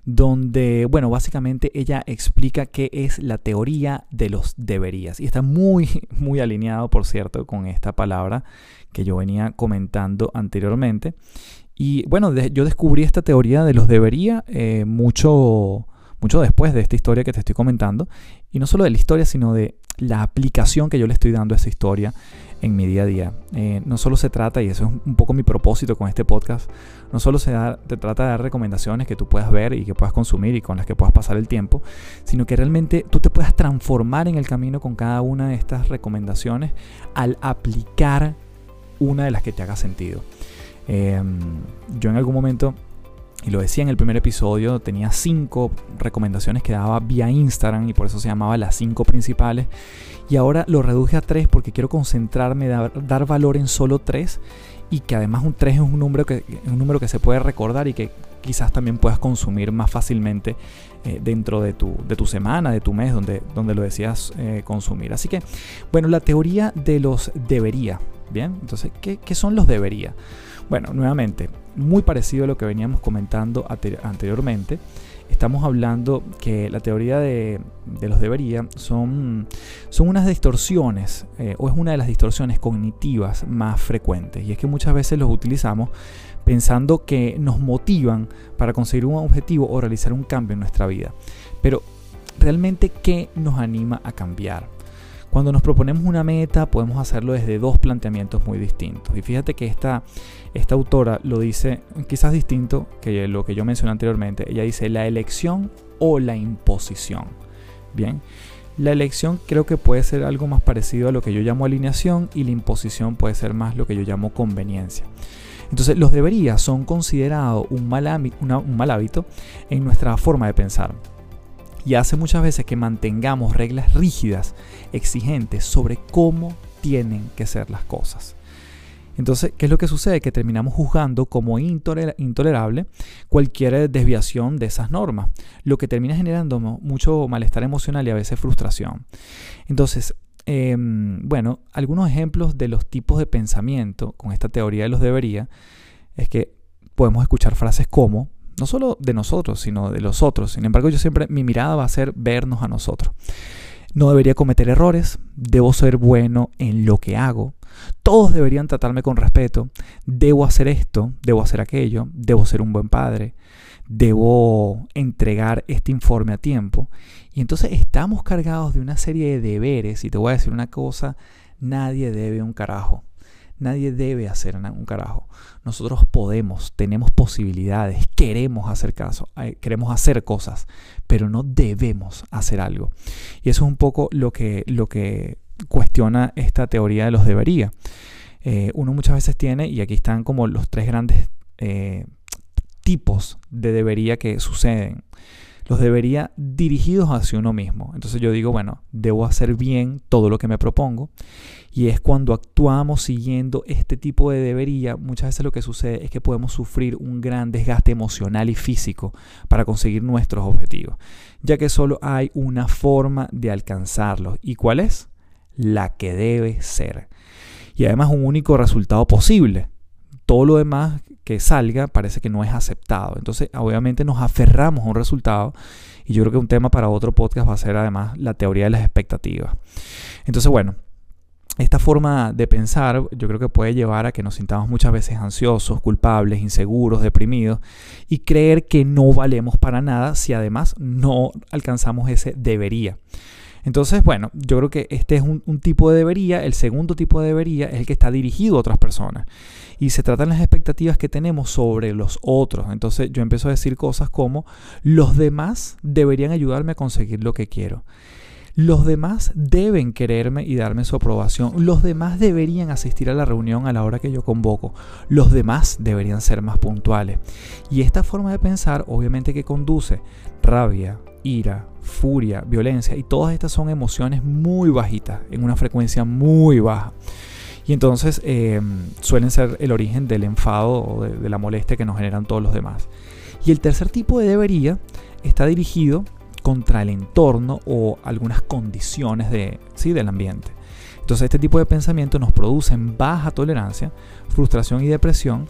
donde, bueno, básicamente ella explica qué es la teoría de los deberías. Y está muy, *laughs* muy alineado, por cierto, con esta palabra que yo venía comentando anteriormente. Y bueno, yo descubrí esta teoría de los debería eh, mucho, mucho después de esta historia que te estoy comentando. Y no solo de la historia, sino de la aplicación que yo le estoy dando a esa historia en mi día a día. Eh, no solo se trata, y eso es un poco mi propósito con este podcast, no solo se trata de dar recomendaciones que tú puedas ver y que puedas consumir y con las que puedas pasar el tiempo, sino que realmente tú te puedas transformar en el camino con cada una de estas recomendaciones al aplicar una de las que te haga sentido. Em, yo en algún momento y lo decía en el primer episodio, tenía cinco recomendaciones que daba vía Instagram y por eso se llamaba las cinco principales. Y ahora lo reduje a tres porque quiero concentrarme, dar, dar valor en solo tres y que además un 3 es un número que, un número que se puede recordar y que quizás también puedas consumir más fácilmente eh, dentro de tu, de tu, semana, de tu mes, donde, donde lo decías eh, consumir. Así que, bueno, la teoría de los debería. Bien, entonces, ¿qué, qué son los debería? Bueno, nuevamente, muy parecido a lo que veníamos comentando anteriormente. Estamos hablando que la teoría de, los debería son, son unas distorsiones, eh, o es una de las distorsiones cognitivas más frecuentes. Y es que muchas veces los utilizamos pensando que nos motivan para conseguir un objetivo o realizar un cambio en nuestra vida. Pero realmente, ¿qué nos anima a cambiar? Cuando nos proponemos una meta podemos hacerlo desde dos planteamientos muy distintos. Y fíjate que esta, autora lo dice quizás distinto que lo que yo mencioné anteriormente. Ella dice la elección o la imposición. Bien, la elección creo que puede ser algo más parecido a lo que yo llamo alineación y la imposición puede ser más lo que yo llamo conveniencia. Entonces los deberías son considerados un mal hábito en nuestra forma de pensar y hace muchas veces que mantengamos reglas rígidas, exigentes sobre cómo tienen que ser las cosas. Entonces, ¿qué es lo que sucede? Que terminamos juzgando como intolerable cualquier desviación de esas normas, lo que termina generando mucho malestar emocional y a veces frustración. Entonces, em, bueno, algunos ejemplos de los tipos de pensamiento con esta teoría de los debería es que podemos escuchar frases como, no solo de nosotros, sino de los otros. Sin embargo, yo siempre, mi mirada va a ser vernos a nosotros. No debería cometer errores, debo ser bueno en lo que hago, todos deberían tratarme con respeto, debo hacer esto, debo hacer aquello, debo ser un buen padre, debo entregar este informe a tiempo. Y entonces estamos cargados de una serie de deberes y te voy a decir una cosa, nadie debe un carajo. Nadie debe hacer un carajo. Nosotros podemos, tenemos posibilidades, queremos hacer caso, eh, queremos hacer cosas, pero no debemos hacer algo. Y eso es un poco lo que, lo que cuestiona esta teoría de los debería. Eh, uno muchas veces tiene, y aquí están como los tres grandes eh, tipos de debería que suceden los debería dirigidos hacia uno mismo. Entonces yo digo, bueno, debo hacer bien todo lo que me propongo. Y es cuando actuamos siguiendo este tipo de debería, muchas veces lo que sucede es que podemos sufrir un gran desgaste emocional y físico para conseguir nuestros objetivos, ya que solo hay una forma de alcanzarlos. ¿Y cuál es? La que debe ser. Y además un único resultado posible. Todo lo demás que salga parece que no es aceptado. Entonces, obviamente nos aferramos a un resultado y yo creo que un tema para otro podcast va a ser además la teoría de las expectativas. Entonces, bueno, esta forma de pensar yo creo que puede llevar a que nos sintamos muchas veces ansiosos, culpables, inseguros, deprimidos y creer que no valemos para nada si además no alcanzamos ese debería. Entonces, bueno, yo creo que este es un, tipo de debería. El segundo tipo de debería es el que está dirigido a otras personas. Y se tratan las expectativas que tenemos sobre los otros. Entonces yo empiezo a decir cosas como, los demás deberían ayudarme a conseguir lo que quiero. Los demás deben quererme y darme su aprobación. Los demás deberían asistir a la reunión a la hora que yo convoco. Los demás deberían ser más puntuales. Y esta forma de pensar obviamente que conduce rabia, ira, furia, violencia, y todas estas son emociones muy bajitas, en una frecuencia muy baja. Y entonces em, suelen ser el origen del enfado o de, la molestia que nos generan todos los demás. Y el tercer tipo de debería está dirigido contra el entorno o algunas condiciones de, ¿sí? del ambiente. Entonces este tipo de pensamiento nos producen baja tolerancia, frustración y depresión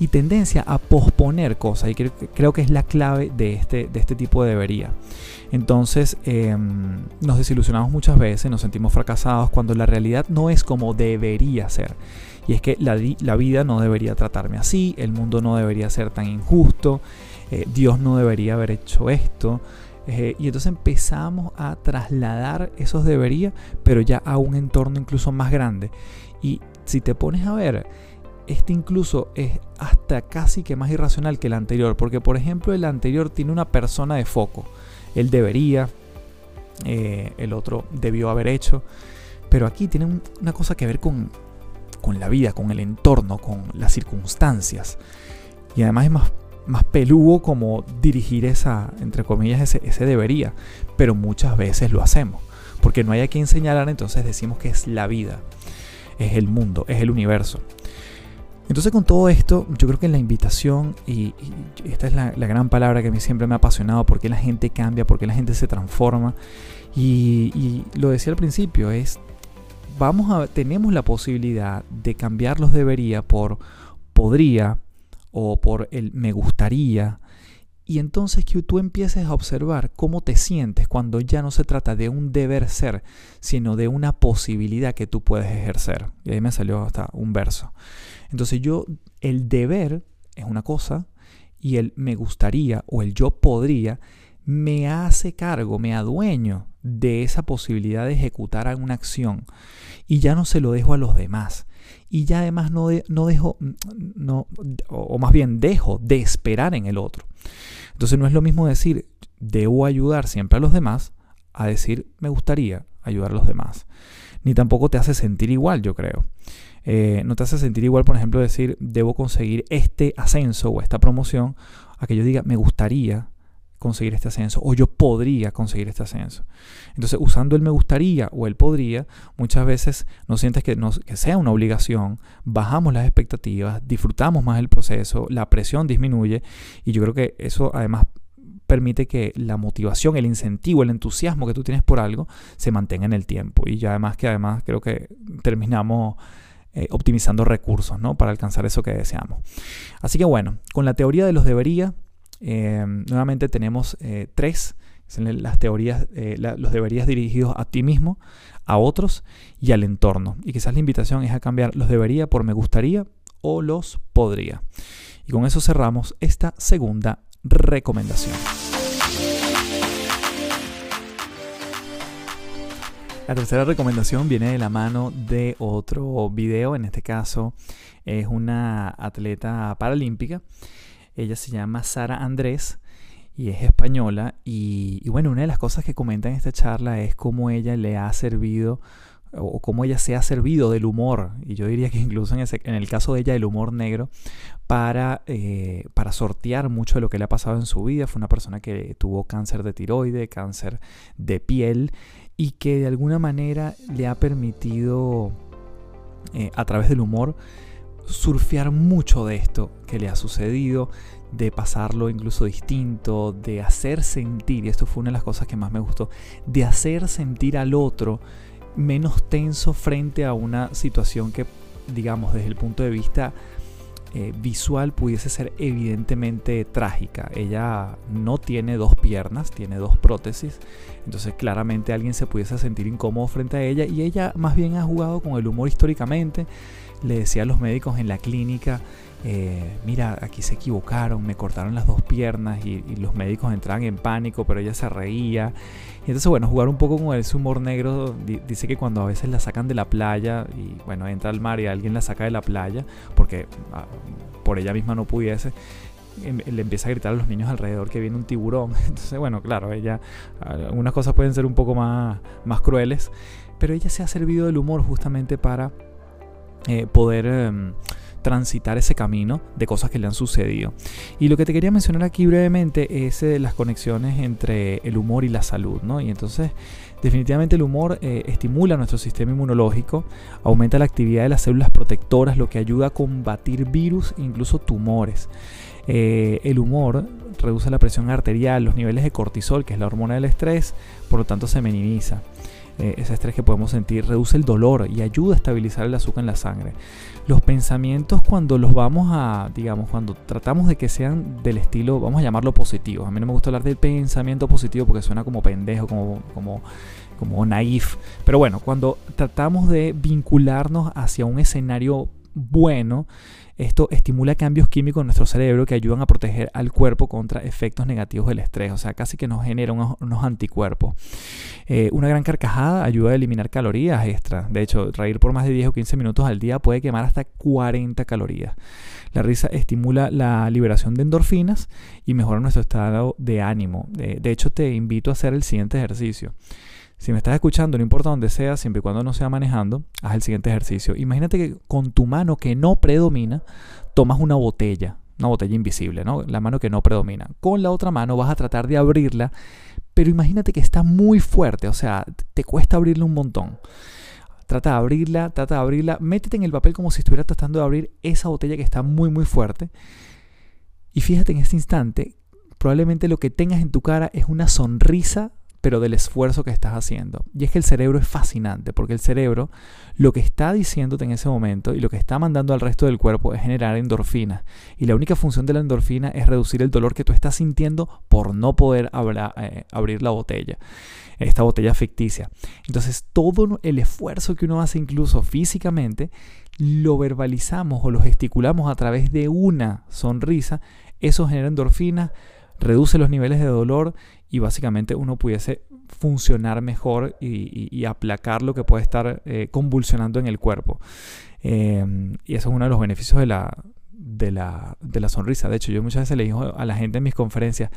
y tendencia a posponer cosas. Y creo, que es la clave de este, de este tipo de debería. Entonces em, nos desilusionamos muchas veces, nos sentimos fracasados cuando la realidad no es como debería ser. Y es que la, vida no debería tratarme así, el mundo no debería ser tan injusto, eh, Dios no debería haber hecho esto. Eh, y entonces empezamos a trasladar esos debería, pero ya a un entorno incluso más grande. Y si te pones a ver, este incluso es hasta casi que más irracional que el anterior, porque por ejemplo el anterior tiene una persona de foco, él debería, eh, el otro debió haber hecho, pero aquí tiene una cosa que ver con, con la vida, con el entorno, con las circunstancias, y además es más, más peludo como dirigir esa, entre comillas, ese, ese debería, pero muchas veces lo hacemos, porque no hay a quien señalar, entonces decimos que es la vida, es el mundo, es el universo. Entonces con todo esto, yo creo que la invitación, y, esta es la, gran palabra que a mí siempre me ha apasionado, porque la gente cambia, porque la gente se transforma, y, y lo decía al principio, es, vamos a, tenemos la posibilidad de cambiar los debería por podría, o por el me gustaría. Y entonces que tú empieces a observar cómo te sientes cuando ya no se trata de un deber ser, sino de una posibilidad que tú puedes ejercer. Y ahí me salió hasta un verso. Entonces yo, el deber es una cosa y el me gustaría o el yo podría me hace cargo, me adueño de esa posibilidad de ejecutar alguna acción y ya no se lo dejo a los demás y ya además no, no dejo, mm, no, o más bien dejo de esperar en el otro. Entonces no es lo mismo decir debo ayudar siempre a los demás a decir me gustaría ayudar a los demás. Ni tampoco te hace sentir igual, yo creo. Eh, no te hace sentir igual, por ejemplo, decir debo conseguir este ascenso o esta promoción a que yo diga me gustaría conseguir este ascenso o yo podría conseguir este ascenso. Entonces, usando el me gustaría o el podría, muchas veces no sientes que, que sea una obligación, bajamos las expectativas, disfrutamos más el proceso, la presión disminuye y yo creo que eso además permite que la motivación, el incentivo, el entusiasmo que tú tienes por algo se mantenga en el tiempo y ya además que además creo que terminamos eh, optimizando recursos ¿no? para alcanzar eso que deseamos. Así que bueno, con la teoría de los debería eh, nuevamente tenemos eh, tres, las teorías, eh, los deberías dirigidos a ti mismo, a otros y al entorno. Y quizás la invitación es a cambiar los debería por me gustaría o los podría. Y con eso cerramos esta segunda recomendación. La tercera recomendación viene de la mano de otro video, en este caso es una atleta paralímpica ella se llama Sara Andrés y es española. Y, bueno, una de las cosas que comenta en esta charla es cómo ella le ha servido o cómo ella se ha servido del humor, y yo diría que incluso en, el caso de ella el humor negro, para, eh, para sortear mucho de lo que le ha pasado en su vida. Fue una persona que tuvo cáncer de tiroide, cáncer de piel, y que de alguna manera le ha permitido, eh, a través del humor, surfear mucho de esto que le ha sucedido, de pasarlo incluso distinto, de hacer sentir, y esto fue una de las cosas que más me gustó, de hacer sentir al otro menos tenso frente a una situación que, digamos, desde el punto de vista eh, visual pudiese ser evidentemente trágica. Ella no tiene dos piernas, tiene dos prótesis, entonces claramente alguien se pudiese sentir incómodo frente a ella y ella más bien ha jugado con el humor históricamente le decía a los médicos en la clínica, eh, mira, aquí se equivocaron, me cortaron las dos piernas y, los médicos entraban en pánico, pero ella se reía. Y entonces, bueno, jugar un poco con ese humor negro, dice que cuando a veces la sacan de la playa y, bueno, entra al mar y alguien la saca de la playa, porque ah, por ella misma no pudiese, em, le empieza a gritar a los niños alrededor que viene un tiburón. *laughs* Entonces, bueno, claro, ella, algunas cosas pueden ser un poco más, más crueles, pero ella se ha servido del humor justamente para eh, poder em, transitar ese camino de cosas que le han sucedido. Y lo que te quería mencionar aquí brevemente es eh, las conexiones entre el humor y la salud, ¿no? Y entonces, definitivamente el humor eh, estimula nuestro sistema inmunológico, aumenta la actividad de las células protectoras, lo que ayuda a combatir virus incluso tumores. el humor reduce la presión arterial, los niveles de cortisol, que es la hormona del estrés, por lo tanto se minimiza. Eh, ese estrés que podemos sentir, reduce el dolor y ayuda a estabilizar el azúcar en la sangre. Los pensamientos cuando los vamos a, digamos, cuando tratamos de que sean del estilo, vamos a llamarlo positivo. A mí no me gusta hablar del pensamiento positivo porque suena como pendejo, como, como, como naif. Pero bueno, cuando tratamos de vincularnos hacia un escenario bueno, esto estimula cambios químicos en nuestro cerebro que ayudan a proteger al cuerpo contra efectos negativos del estrés, o sea, casi que nos genera unos, anticuerpos. Eh, una gran carcajada ayuda a eliminar calorías extra. De hecho, reír por más de 10 o 15 minutos al día puede quemar hasta 40 calorías. La risa estimula la liberación de endorfinas y mejora nuestro estado de ánimo. de hecho, te invito a hacer el siguiente ejercicio. Si me estás escuchando, no importa dónde sea, siempre y cuando no sea manejando, haz el siguiente ejercicio. Imagínate que con tu mano que no predomina, tomas una botella, una botella invisible, ¿no? La mano que no predomina. Con la otra mano vas a tratar de abrirla, pero imagínate que está muy fuerte, o sea, te cuesta abrirla un montón. Trata de abrirla, trata de abrirla, métete en el papel como si estuvieras tratando de abrir esa botella que está muy muy fuerte. Y fíjate en este instante, probablemente lo que tengas en tu cara es una sonrisa pero del esfuerzo que estás haciendo. Y es que el cerebro es fascinante, porque el cerebro lo que está diciéndote en ese momento y lo que está mandando al resto del cuerpo es generar endorfina. Y la única función de la endorfina es reducir el dolor que tú estás sintiendo por no poder eh, abrir la botella, esta botella ficticia. Entonces todo el esfuerzo que uno hace incluso físicamente, lo verbalizamos o lo gesticulamos a través de una sonrisa, eso genera endorfina, reduce los niveles de dolor y básicamente uno pudiese funcionar mejor y, aplacar lo que puede estar eh, convulsionando en el cuerpo. Em, y eso es uno de los beneficios de la, de la, de la sonrisa. De hecho, yo muchas veces le digo a la gente en mis conferencias,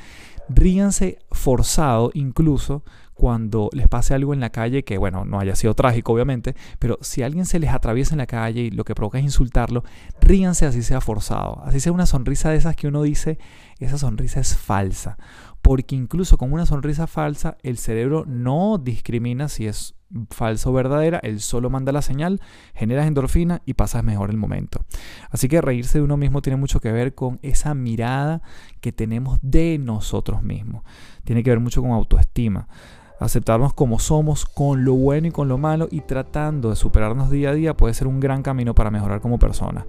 ríanse forzado incluso cuando les pase algo en la calle que, bueno, no haya sido trágico, obviamente, pero si alguien se les atraviesa en la calle y lo que provoca es insultarlo, ríanse así sea forzado, así sea una sonrisa de esas que uno dice, esa sonrisa es falsa, porque incluso con una sonrisa falsa, el cerebro no discrimina si es falsa o verdadera, él solo manda la señal, generas endorfina y pasas mejor el momento. Así que reírse de uno mismo tiene mucho que ver con esa mirada que tenemos de nosotros mismos. Tiene que ver mucho con autoestima aceptarnos como somos, con lo bueno y con lo malo, y tratando de superarnos día a día puede ser un gran camino para mejorar como persona.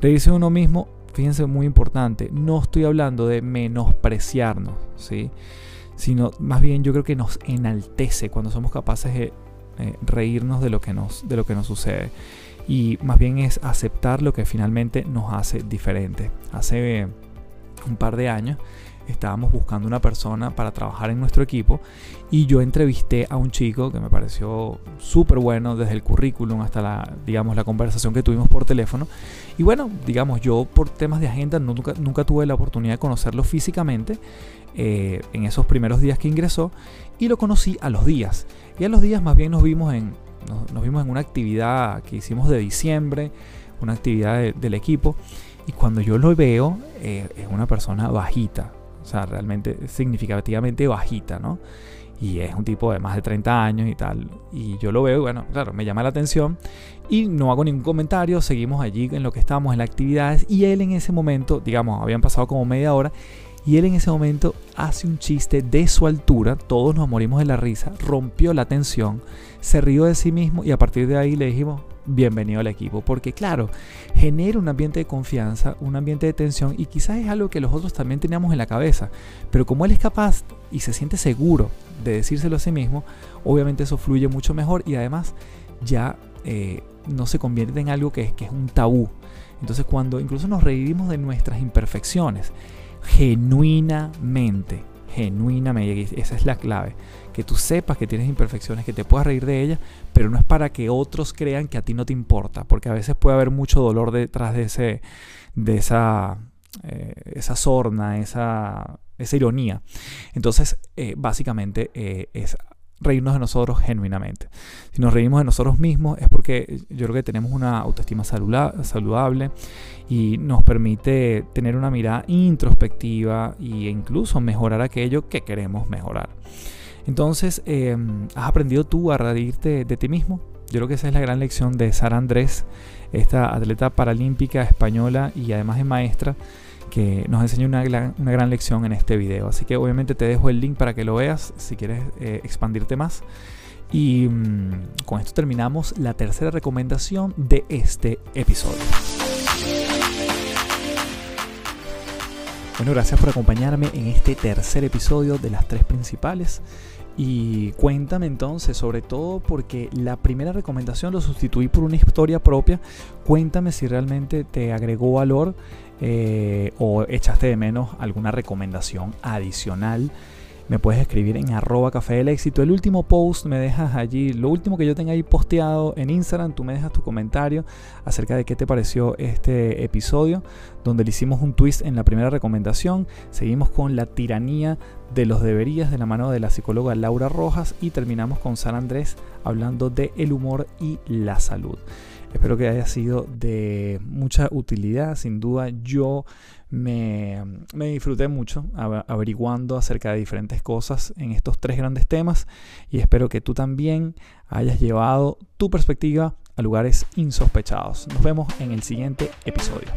Reírse uno mismo, fíjense, muy importante, no estoy hablando de menospreciarnos, ¿sí? sino más bien yo creo que nos enaltece cuando somos capaces de eh, reírnos de lo, que nos, de lo que nos sucede. Y más bien es aceptar lo que finalmente nos hace diferente. Hace un par de años estábamos buscando una persona para trabajar en nuestro equipo y yo entrevisté a un chico que me pareció súper bueno desde el currículum hasta la, digamos, la conversación que tuvimos por teléfono. Y bueno, digamos, yo por temas de agenda nunca, nunca tuve la oportunidad de conocerlo físicamente eh, en esos primeros días que ingresó y lo conocí a los días. Y a los días más bien nos vimos en, nos, vimos en una actividad que hicimos de diciembre, una actividad del equipo. Y cuando yo lo veo, eh, es una persona bajita, o sea, realmente significativamente bajita, ¿no? Y es un tipo de más de 30 años y tal. Y yo lo veo, bueno, claro, me llama la atención. Y no hago ningún comentario, seguimos allí en lo que estábamos en las actividades. Y él en ese momento, digamos, habían pasado como media hora. Y él en ese momento hace un chiste de su altura, todos nos morimos de la risa, rompió la tensión, se rió de sí mismo y a partir de ahí le dijimos, bienvenido al equipo, porque claro, genera un ambiente de confianza, un ambiente de tensión y quizás es algo que los otros también teníamos en la cabeza, pero como él es capaz y se siente seguro de decírselo a sí mismo, obviamente eso fluye mucho mejor y además ya eh, no se convierte en algo que es, que es un tabú. Entonces cuando incluso nos reímos de nuestras imperfecciones, genuinamente, genuinamente, esa es la clave, que tú sepas que tienes imperfecciones, que te puedas reír de ellas, pero no es para que otros crean que a ti no te importa, porque a veces puede haber mucho dolor detrás de, ese, de esa, eh, esa sorna, esa, esa ironía. Entonces, eh, básicamente eh, es reírnos de nosotros genuinamente. Si nos reímos de nosotros mismos es porque yo creo que tenemos una autoestima saludable y nos permite tener una mirada introspectiva e incluso mejorar aquello que queremos mejorar. Entonces, em, ¿has aprendido tú a reírte de ti mismo? Yo creo que esa es la gran lección de Sara Andrés, esta atleta paralímpica española y además es maestra, que nos enseña una gran, lección en este video. Así que obviamente te dejo el link para que lo veas si quieres eh, expandirte más. Y mm, con esto terminamos la tercera recomendación de este episodio. Bueno, gracias por acompañarme en este tercer episodio de las tres principales. Y cuéntame entonces, sobre todo porque la primera recomendación lo sustituí por una historia propia, cuéntame si realmente te agregó valor eh, o echaste de menos alguna recomendación adicional me puedes escribir en arroba café del éxito. El último post me dejas allí, lo último que yo tenga ahí posteado en Instagram, tú me dejas tu comentario acerca de qué te pareció este episodio, donde le hicimos un twist en la primera recomendación. Seguimos con la tiranía de los deberías de la mano de la psicóloga Laura Rojas y terminamos con San Andrés hablando de el humor y la salud. Espero que haya sido de mucha utilidad. Sin duda yo me, me disfruté mucho averiguando acerca de diferentes cosas en estos tres grandes temas y espero que tú también hayas llevado tu perspectiva a lugares insospechados. Nos vemos en el siguiente episodio.